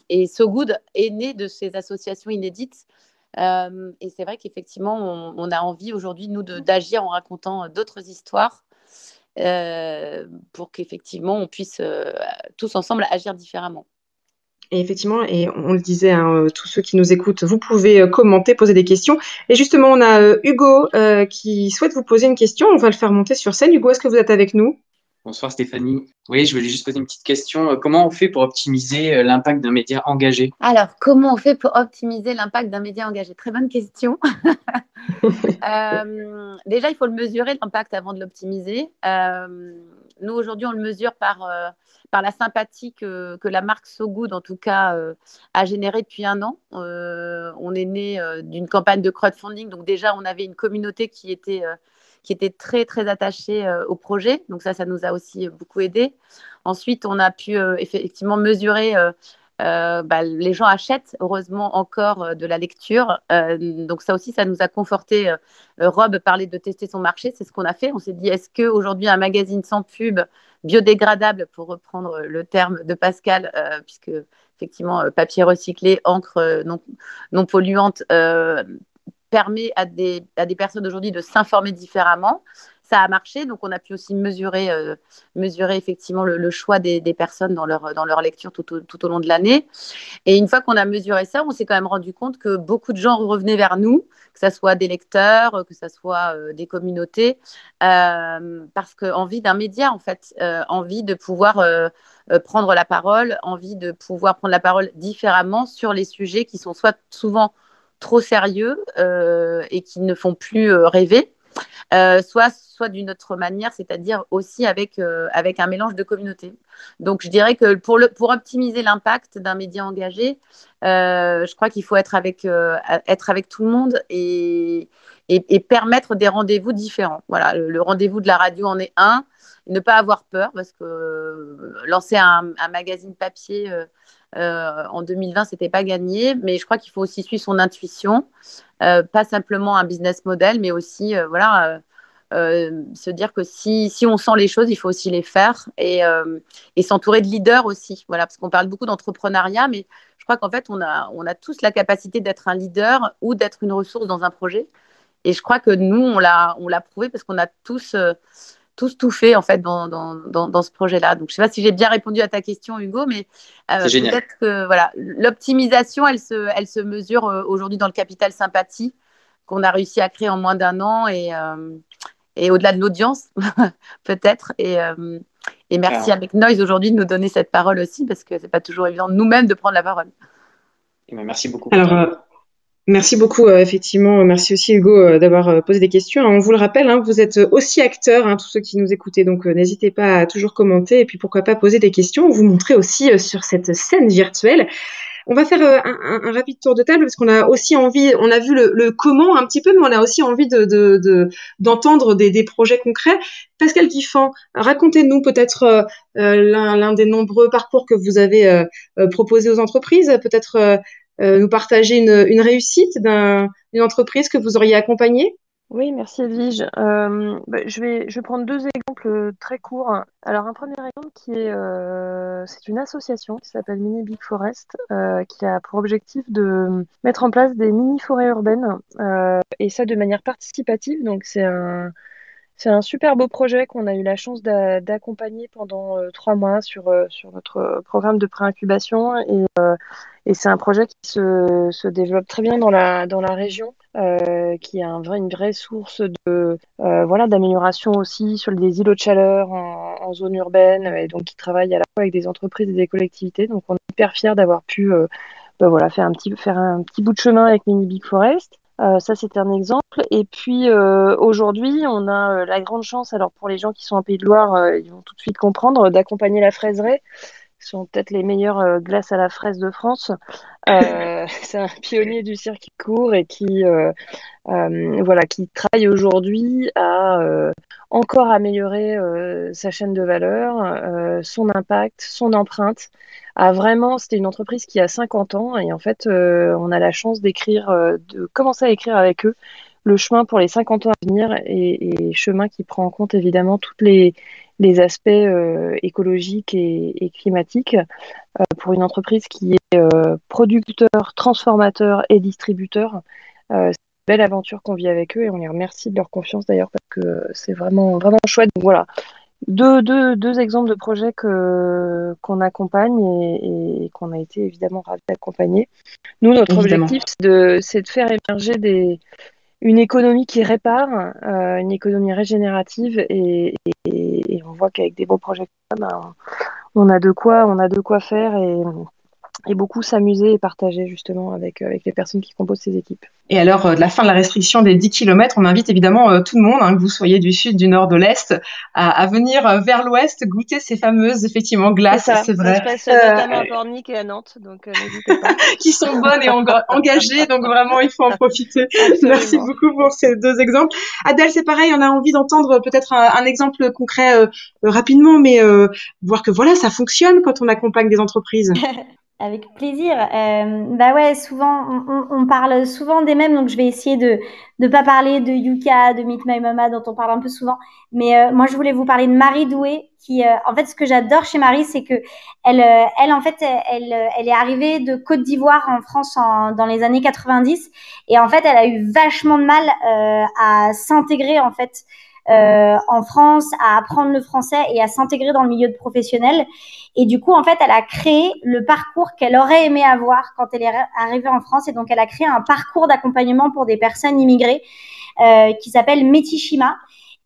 et So Good est né de ces associations inédites. et c'est vrai qu'effectivement, on, a envie aujourd'hui, nous, d'agir en racontant d'autres histoires. pour qu'effectivement on puisse tous ensemble agir différemment.
Et effectivement, et on le disait, hein, euh, tous ceux qui nous écoutent, vous pouvez euh, commenter, poser des questions. Et justement, on a euh, Hugo qui souhaite vous poser une question. On va le faire monter sur scène. Hugo, est-ce que vous êtes avec nous?
Bonsoir Stéphanie. Oui, je voulais juste poser une petite question. Comment on fait pour optimiser l'impact d'un média engagé?
Alors, comment on fait pour optimiser l'impact d'un média engagé? Très bonne question. <laughs> déjà, il faut le mesurer, l'impact, avant de l'optimiser. Nous, aujourd'hui, on le mesure par par la sympathie que, la marque So Good, en tout cas, euh, a générée depuis un an. Euh, on est né euh, d'une campagne de crowdfunding, donc déjà, on avait une communauté qui était, qui était très, très attachée au projet. Donc ça, ça nous a aussi beaucoup aidé. Ensuite, on a pu effectivement mesurer bah, les gens achètent heureusement encore de la lecture. donc ça aussi, ça nous a conforté. Rob parlait de tester son marché, c'est ce qu'on a fait. On s'est dit, est-ce qu'aujourd'hui un magazine sans pub biodégradable, pour reprendre le terme de Pascal, euh, puisque effectivement, euh, papier recyclé, encre euh, non, non polluante, permet à des, à des personnes aujourd'hui de s'informer différemment ça a marché. Donc, on a pu aussi mesurer, mesurer effectivement le, choix des, personnes dans leur, dans leur lecture tout au, tout au long de l'année. Et une fois qu'on a mesuré ça, on s'est quand même rendu compte que beaucoup de gens revenaient vers nous que ce soit des lecteurs, que ce soit euh, des communautés, euh, parce qu'envie d'un média, en fait, euh, envie de pouvoir prendre la parole, envie de pouvoir prendre la parole différemment sur les sujets qui sont soit souvent trop sérieux et qui ne font plus rêver, euh, soit, soit d'une autre manière, c'est-à-dire aussi avec, euh, avec un mélange de communautés. Donc, je dirais que pour, optimiser l'impact d'un média engagé, euh, je crois qu'il faut être avec, tout le monde et, et, permettre des rendez-vous différents. Le, rendez-vous de la radio en est un. Ne pas avoir peur parce que lancer un, magazine papier euh, en 2020, c'était pas gagné. Mais je crois qu'il faut aussi suivre son intuition, pas simplement un business model, mais aussi voilà euh, se dire que si, si, on sent les choses, il faut aussi les faire et, euh, et s'entourer de leaders aussi. Voilà, parce qu'on parle beaucoup d'entrepreneuriat, mais je crois qu'en fait, on a, on a tous la capacité d'être un leader ou d'être une ressource dans un projet. Et je crois que nous, on l'a, prouvé parce qu'on a tous, euh, tous tout fait en fait dans, dans, dans, ce projet-là. Donc, je ne sais pas si j'ai bien répondu à ta question, Hugo, mais peut-être que voilà, l'optimisation, elle se, elle se mesure aujourd'hui dans le capital sympathie qu'on a réussi à créer en moins d'un an et, et au-delà de l'audience, <laughs> peut-être. Et, euh, et, merci à McNoise aujourd'hui de nous donner cette parole aussi, parce que ce n'est pas toujours évident nous-mêmes de prendre la parole.
Eh ben, merci beaucoup.
Alors, euh, merci beaucoup, euh, effectivement. Merci aussi, Hugo, d'avoir posé des questions. on vous le rappelle, hein, vous êtes aussi acteurs, hein, tous ceux qui nous écoutez, donc n'hésitez pas à toujours commenter et puis pourquoi pas poser des questions. Vous montrer aussi sur cette scène virtuelle on va faire euh, un, rapide tour de table parce qu'on a aussi envie, on a vu le, comment un petit peu, mais on a aussi envie de, d'entendre des, projets concrets. Pascal Guiffan, racontez-nous peut-être euh, euh, l'un, des nombreux parcours que vous avez proposés aux entreprises, peut-être nous partager une, réussite d'une entreprise que vous auriez accompagnée?
Oui, merci Edwige. Euh, bah, je vais, je vais prendre deux exemples très courts. Alors, un premier exemple qui est, euh, c'est une association qui s'appelle Mini Big Forest, euh, qui a pour objectif de mettre en place des mini-forêts urbaines, et ça de manière participative. Donc, c'est un, c'est un super beau projet qu'on a eu la chance d'accompagner pendant trois mois sur, sur notre programme de pré-incubation. Et, et c'est un projet qui se, se, développe très bien dans la, dans la région. Euh, qui est un vrai, une vraie source de euh, voilà d'amélioration aussi sur les îlots de chaleur en, en, zone urbaine et donc qui travaille à la fois avec des entreprises et des collectivités. Donc on est hyper fiers d'avoir pu euh, bah, voilà faire un petit faire un petit bout de chemin avec Mini Big Forest. Euh, ça, c'est un exemple. Et puis euh, aujourd'hui, on a la grande chance, alors pour les gens qui sont en Pays de Loire, ils vont tout de suite comprendre, d'accompagner la fraiseraie sont peut-être les meilleures euh, glaces à la fraise de France. Euh, <laughs> <laughs> c'est un pionnier du circuit court et qui, euh, voilà, qui travaille aujourd'hui à encore améliorer sa chaîne de valeur, son impact, son empreinte. A vraiment, c'était une entreprise qui a 50 ans et en fait, on a la chance d'écrire, de commencer à écrire avec eux le chemin pour les 50 ans à venir et, chemin qui prend en compte évidemment toutes les aspects euh, écologiques et, climatiques euh, pour une entreprise qui est euh, producteur, transformateur et distributeur. c'est une belle aventure qu'on vit avec eux et on les remercie de leur confiance d'ailleurs parce que c'est vraiment, vraiment chouette. Voilà, deux, deux, deux, exemples de projets que, qu'on accompagne et, qu'on a été évidemment ravis d'accompagner. Nous, notre objectif, c'est de, c'est de faire émerger des, une économie qui répare, euh, une économie régénérative et, on voit qu'avec des beaux projets comme ça, on a de quoi, on a de quoi faire et, et beaucoup s'amuser et partager justement avec, avec les personnes qui composent ces équipes.
Et l'heure euh, de la fin de la restriction des 10 km, on invite évidemment euh, tout le monde, hein, que vous soyez du sud, du nord, de l'est, à, venir euh, vers l'ouest goûter ces fameuses effectivement glaces, c'est vrai.
Ça se passe notamment à Pornic et à Nantes, donc n'hésitez pas. <laughs>
qui sont bonnes et engagées, donc vraiment il faut en profiter. Merci beaucoup pour ces deux exemples. Adèle, c'est pareil, on a envie d'entendre peut-être un, exemple concret rapidement, mais voir que voilà, ça fonctionne quand on accompagne des entreprises. <laughs>
Avec plaisir. Euh, bah ouais, souvent, on, parle souvent des mêmes, donc je vais essayer de ne pas parler de Yuka, de Meet My Mama, dont on parle un peu souvent. Mais euh, moi, je voulais vous parler de Marie Doué, qui, euh, en fait, ce que j'adore chez Marie, c'est que elle, elle, en fait, elle, elle est arrivée de Côte d'Ivoire en France dans les années 90, et en fait, elle a eu vachement de mal à s'intégrer, en fait, en France, à apprendre le français et à s'intégrer dans le milieu de professionnel. Et du coup, en fait, elle a créé le parcours qu'elle aurait aimé avoir quand elle est arrivée en France. Et donc, elle a créé un parcours d'accompagnement pour des personnes immigrées euh, qui s'appelle Metishima.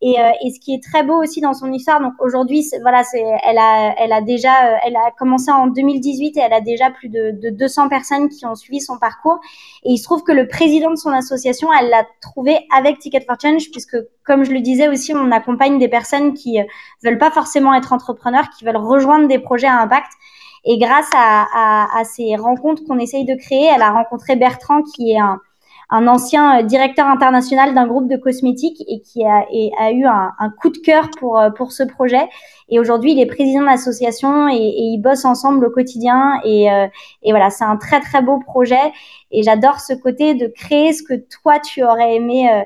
Et, euh, et, ce qui est très beau aussi dans son histoire, donc aujourd'hui, voilà, elle a, elle a déjà, euh, elle a commencé en 2018 et elle a déjà plus de, de 200 personnes qui ont suivi son parcours. Et il se trouve que le président de son association, elle l'a trouvé avec Ticket for Change, puisque comme je le disais aussi, on accompagne des personnes qui euh, veulent pas forcément être entrepreneurs, qui veulent rejoindre des projets à impact. Et grâce à, à, à ces rencontres qu'on essaye de créer, elle a rencontré Bertrand, qui est un, un ancien directeur international d'un groupe de cosmétiques et qui a, a eu un, un, coup de cœur pour, pour ce projet. Et aujourd'hui, il est président de l'association et, et, ils bossent ensemble au quotidien. Et, et voilà, c'est un très, très beau projet. Et j'adore ce côté de créer ce que toi, tu aurais aimé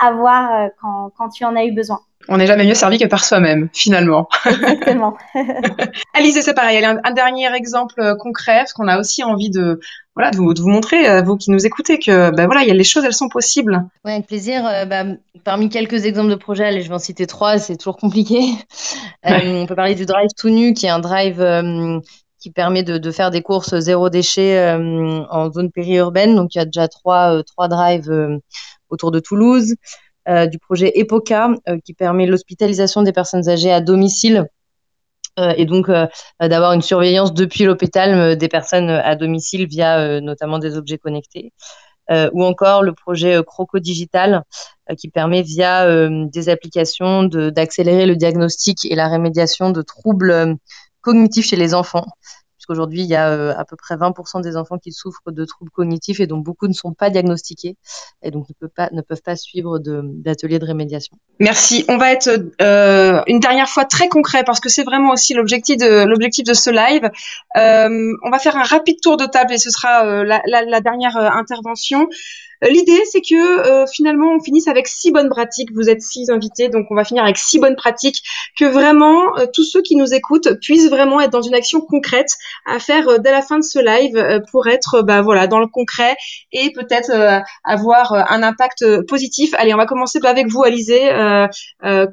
avoir quand, quand tu en as eu besoin
on n'est jamais mieux servi que par soi-même, finalement. <laughs>
Exactement. <laughs>
Alizé, c'est pareil. Un, un, dernier exemple euh, concret, parce qu'on a aussi envie de, voilà, de vous, de vous montrer, euh, vous qui nous écoutez, que ben voilà, il y a les choses, elles sont possibles.
Oui, avec plaisir. Euh, bah, parmi quelques exemples de projets, allez, je vais en citer trois, c'est toujours compliqué. <laughs> on peut parler du Drive tout nu, qui est un drive qui permet de, de, faire des courses zéro déchet en zone périurbaine. Donc, il y a déjà trois, trois drives autour de Toulouse. Euh, du projet EPOCA, euh, qui permet l'hospitalisation des personnes âgées à domicile euh, et donc d'avoir une surveillance depuis l'hôpital des personnes à domicile via notamment des objets connectés. ou encore le projet Croco Digital qui permet via des applications d'accélérer le diagnostic et la rémédiation de troubles cognitifs chez les enfants. Aujourd'hui, il y a euh, à peu près 20% des enfants qui souffrent de troubles cognitifs et dont beaucoup ne sont pas diagnostiqués et donc ne peuvent pas, suivre d'ateliers de, rémédiation.
Merci. On va être euh, une dernière fois très concret parce que c'est vraiment aussi l'objectif de de ce live. Euh, on va faire un rapide tour de table et ce sera la, dernière intervention. L'idée, c'est que euh, finalement, on finisse avec six bonnes pratiques. Vous êtes six invités, donc on va finir avec six bonnes pratiques que vraiment euh, tous ceux qui nous écoutent puissent vraiment être dans une action concrète à faire euh, dès la fin de ce live pour être, bah voilà, dans le concret et peut-être avoir un impact positif. Allez, on va commencer avec vous, Alizé.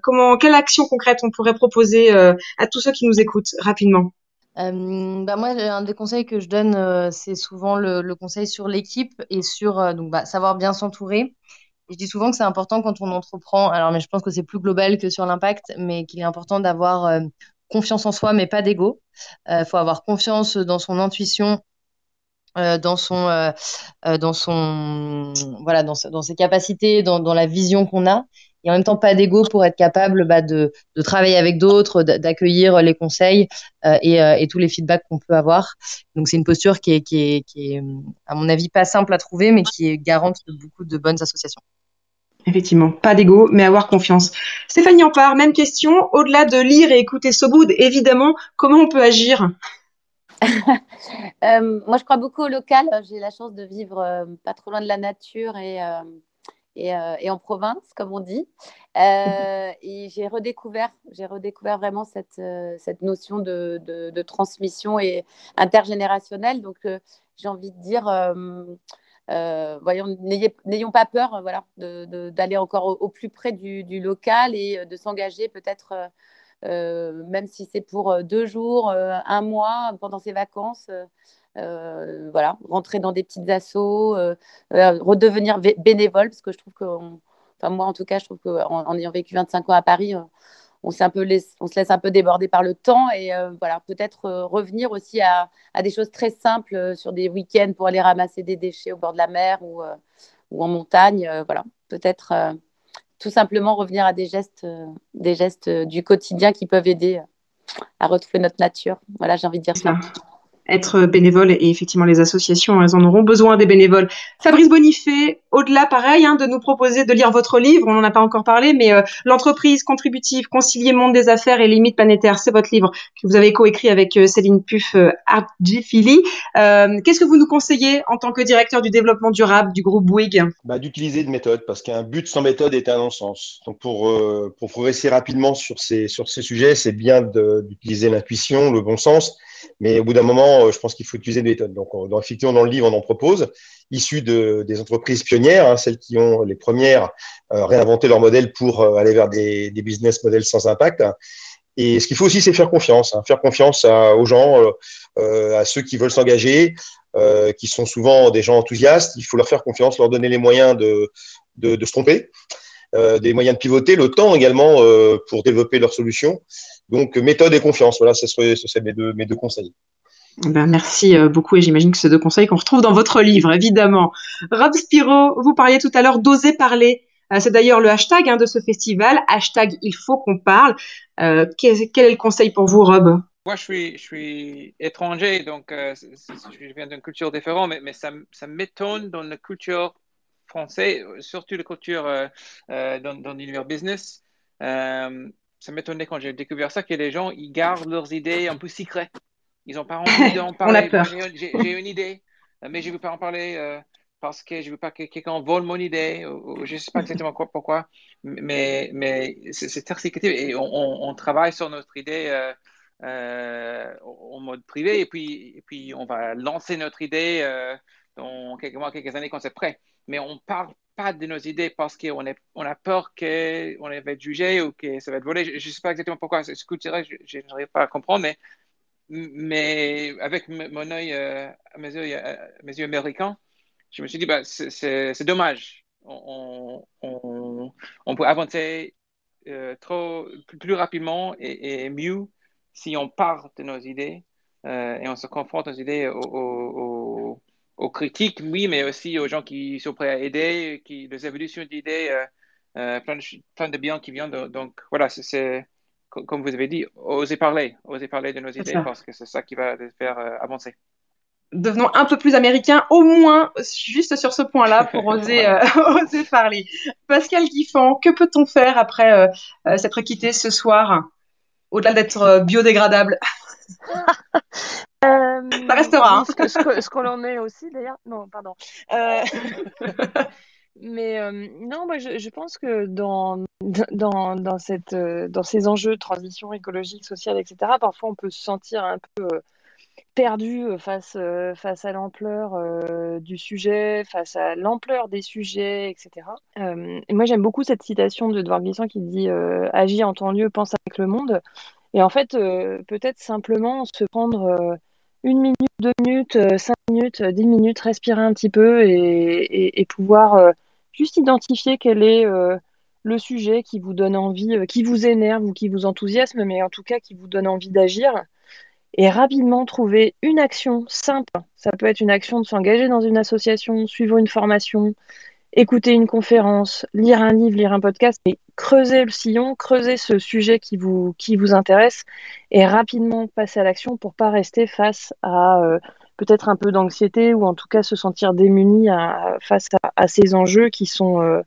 comment, quelle action concrète on pourrait proposer à tous ceux qui nous écoutent rapidement?
Euh, moi, un des conseils que je donne, c'est souvent le, conseil sur l'équipe et sur donc, bah, savoir bien s'entourer. je dis souvent que c'est important quand on entreprend, alors mais je pense que c'est plus global que sur l'impact, mais qu'il est important d'avoir confiance en soi, mais pas d'ego. Il faut avoir confiance dans son intuition, dans son, dans son, voilà, dans, dans ses capacités, dans, dans la vision qu'on a et en même temps pas d'ego pour être capable bah, de, de, travailler avec d'autres, d'accueillir les conseils euh, et, euh, et, tous les feedbacks qu'on peut avoir. Donc c'est une posture qui est, qui, est, qui est, à mon avis, pas simple à trouver, mais qui est garante de beaucoup de bonnes associations.
Effectivement, pas d'ego, mais avoir confiance. Stéphanie part. même question. Au-delà de lire et écouter Soboud, évidemment, comment on peut agir? <laughs>
Euh, Moi, je crois beaucoup au local. J'ai la chance de vivre euh, pas trop loin de la nature et euh, euh, et, en province, comme on dit. Euh, et j'ai redécouvert, j'ai redécouvert vraiment cette, euh, notion de, transmission et intergénérationnelle. Donc, j'ai envie de dire, voyons, n'ayons pas peur, voilà, d'aller encore au, plus près du, local et de s'engager peut-être. même si c'est pour deux jours, un mois pendant ses vacances, voilà, rentrer dans des petites assos, euh, euh, redevenir bénévole, parce que je trouve que, enfin moi en tout cas, je trouve qu'en en ayant vécu 25 ans à Paris, on, un peu on se laisse un peu déborder par le temps et voilà, peut-être revenir aussi à, des choses très simples sur des week-ends pour aller ramasser des déchets au bord de la mer ou, ou en montagne. voilà, peut-être tout simplement revenir à des gestes, des gestes du quotidien qui peuvent aider à retrouver notre nature. Voilà, j'ai envie de dire ça
être bénévole et effectivement les associations, elles en auront besoin des bénévoles. Fabrice Bonifay, au-delà pareil, hein, de nous proposer de lire votre livre, on n'en a pas encore parlé, mais euh, l'entreprise contributive, concilier monde des affaires et limites planétaires, c'est votre livre que vous avez coécrit avec euh, Céline Puff euh, euh, Qu'est-ce que vous nous conseillez en tant que directeur du développement durable du groupe Bouygues?
Bah, D'utiliser de méthode, parce qu'un but sans méthode est un non-sens. Donc pour, pour progresser rapidement sur ces, sur ces sujets, c'est bien d'utiliser l'intuition, le bon sens mais au bout d'un moment, euh, je pense qu'il faut utiliser des méthodes. Donc, dans, effectivement, dans le livre, on en propose, issus de, des entreprises pionnières, hein, celles qui ont les premières euh, réinventé leur modèle pour euh, aller vers des, business models sans impact. Et ce qu'il faut aussi, c'est faire confiance, hein, faire confiance aux gens, euh, à ceux qui veulent s'engager, qui sont souvent des gens enthousiastes. Il faut leur faire confiance, leur donner les moyens de, de, se tromper, des moyens de pivoter, le temps également pour développer leurs solutions. Donc, méthode et confiance, voilà, ce serait, ce serait mes, deux, mes deux conseils.
Ben, merci euh, beaucoup et j'imagine que c'est deux conseils qu'on retrouve dans votre livre, évidemment. Rob Spiro, vous parliez tout à l'heure d'oser parler. Euh, c'est d'ailleurs le hashtag hein, de ce festival, hashtag il faut qu'on parle. Euh, quel, quel, est le conseil pour vous, Rob?
Moi, je suis, je suis étranger, donc euh, je viens d'une culture différente, mais, mais ça, ça m'étonne dans la culture français, surtout la culture dans, dans l'univers business. Ça m'étonnait quand j'ai découvert ça que les gens ils gardent leurs idées un peu secrètes. Ils n'ont pas envie <laughs> d'en parler. J'ai une idée, mais je ne veux pas en parler parce que je ne veux pas que quelqu'un vole mon idée. je ne sais pas exactement quoi, pourquoi, mais, mais c'est très secret et on, on, travaille sur notre idée euh, en mode privé et puis, et puis on va lancer notre idée euh, dans quelques mois, quelques années quand c'est prêt. Mais on ne parle pas de nos idées parce qu'on on a peur qu'on va être jugé ou que ça va être volé. Je ne sais pas exactement pourquoi. Ce que je n'arrive pas à comprendre, mais, avec mon œil, euh, mes, yeux, mes yeux américains, je me suis dit, bah, c'est dommage. On, peut avancer trop, plus, rapidement et, mieux si on part de nos idées euh, et on se confronte aux idées, aux, critiques, oui, mais aussi aux gens qui sont prêts à aider, qui, les évolutions d'idées, euh, euh, plein, de, plein, de, biens qui viennent. donc voilà, c'est comme vous avez dit, oser parler, oser parler de nos idées parce que c'est ça qui va les faire avancer
devenons un peu plus américains, au moins juste sur ce point-là, pour <laughs> oser, <laughs> oser parler. Pascal Guiffon, que peut-on faire après s'être quitté ce soir au-delà d'être euh, biodégradable?
Euh,
Ça restera. Hein.
Ce, qu'on en est aussi, d'ailleurs. Non, pardon. Euh, <laughs> mais non, moi, je, pense que dans, dans, dans, cette, dans ces enjeux de transition écologique, sociale, etc., parfois on peut se sentir un peu perdu face, face à l'ampleur du sujet, face à l'ampleur des sujets, etc. et moi, j'aime beaucoup cette citation de Edouard Glissant qui dit Agis en temps lieu, pense avec le monde. Et en fait, peut-être simplement se prendre une minute, deux minutes, cinq minutes, dix minutes, respirer un petit peu et, et pouvoir juste identifier quel est le sujet qui vous donne envie, qui vous énerve ou qui vous enthousiasme, mais en tout cas qui vous donne envie d'agir et rapidement trouver une action simple. Ça peut être une action de s'engager dans une association, suivre une formation, écouter une conférence, lire un livre, lire un podcast, mais creuser le sillon, creuser ce sujet qui vous, qui vous intéresse et rapidement passer à l'action pour pas rester face à euh, peut-être un peu d'anxiété ou en tout cas se sentir démuni face à, ces enjeux qui sont euh,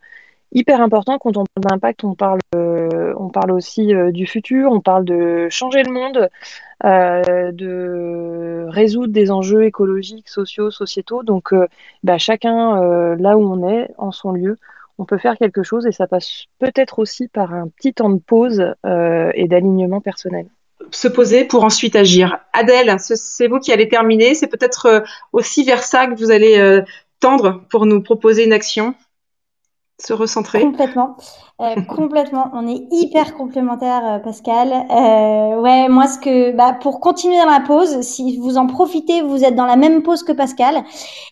hyper important quand on parle d'impact. On parle, euh, on parle aussi du futur, on parle de changer le monde, de résoudre des enjeux écologiques, sociaux, sociétaux. Donc, bah, chacun là où on est, en son lieu, on peut faire quelque chose et ça passe peut-être aussi par un petit temps de pause et d'alignement personnel
se poser pour ensuite agir. Adèle, c'est vous qui allez terminer. C'est peut-être aussi vers ça que vous allez tendre pour nous proposer une action se recentrer
Complètement, euh, <laughs> complètement. On est hyper complémentaires, euh, Pascal. Euh, ouais, moi, ce que, bah, pour continuer dans la pause, si vous en profitez, vous êtes dans la même pause que Pascal,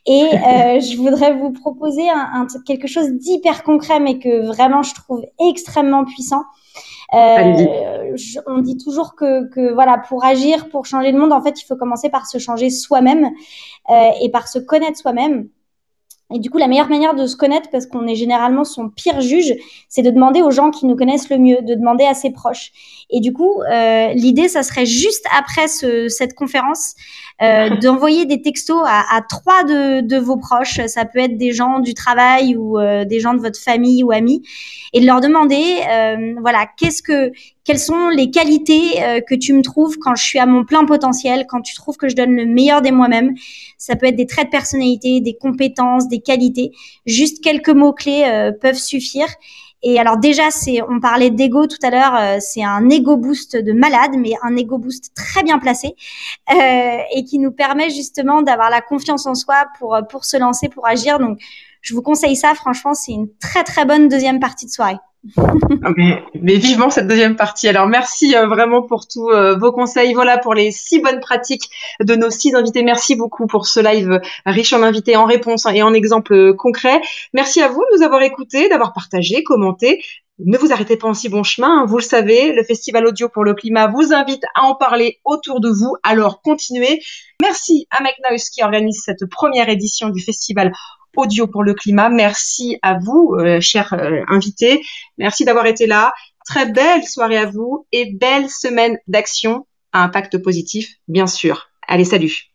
et <laughs> je voudrais vous proposer un, quelque chose d'hyper concret, mais que vraiment je trouve extrêmement puissant. on dit toujours que, que, voilà, pour agir, pour changer le monde, en fait, il faut commencer par se changer soi-même et par se connaître soi-même. Et du coup, la meilleure manière de se connaître, parce qu'on est généralement son pire juge, c'est de demander aux gens qui nous connaissent le mieux, de demander à ses proches. Et du coup, euh, l'idée, ça serait juste après ce, cette conférence, euh, d'envoyer des textos à, trois de, vos proches. Ça peut être des gens du travail ou euh, des gens de votre famille ou amis, et de leur demander, euh, voilà, qu'est-ce que, quelles sont les qualités que tu me trouves quand je suis à mon plein potentiel, quand tu trouves que je donne le meilleur des moi-même. Ça peut être des traits de personnalité, des compétences, des qualités. Juste quelques mots clés peuvent suffire. Et alors déjà, c'est, on parlait d'ego tout à l'heure, euh, c'est un ego boost de malade, mais un ego boost très bien placé euh, et qui nous permet justement d'avoir la confiance en soi pour pour se lancer, pour agir. Donc, je vous conseille ça. Franchement, c'est une très très bonne deuxième partie de soirée. <laughs>
Ah, mais, vivement cette deuxième partie. Alors merci euh, vraiment pour tous euh, vos conseils. Voilà pour les six bonnes pratiques de nos six invités. Merci beaucoup pour ce live riche en invités, en réponses et en exemples concrets. Merci à vous de nous avoir écoutés, d'avoir partagé, commenté. Ne vous arrêtez pas en si bon chemin. Hein. Vous le savez, le Festival Audio pour le Climat vous invite à en parler autour de vous. Alors continuez. Merci à McNoise qui organise cette première édition du festival audio pour le climat. Merci à vous, euh, chers euh, invités. Merci d'avoir été là. Très belle soirée à vous et belle semaine d'action à impact positif, bien sûr. Allez, salut.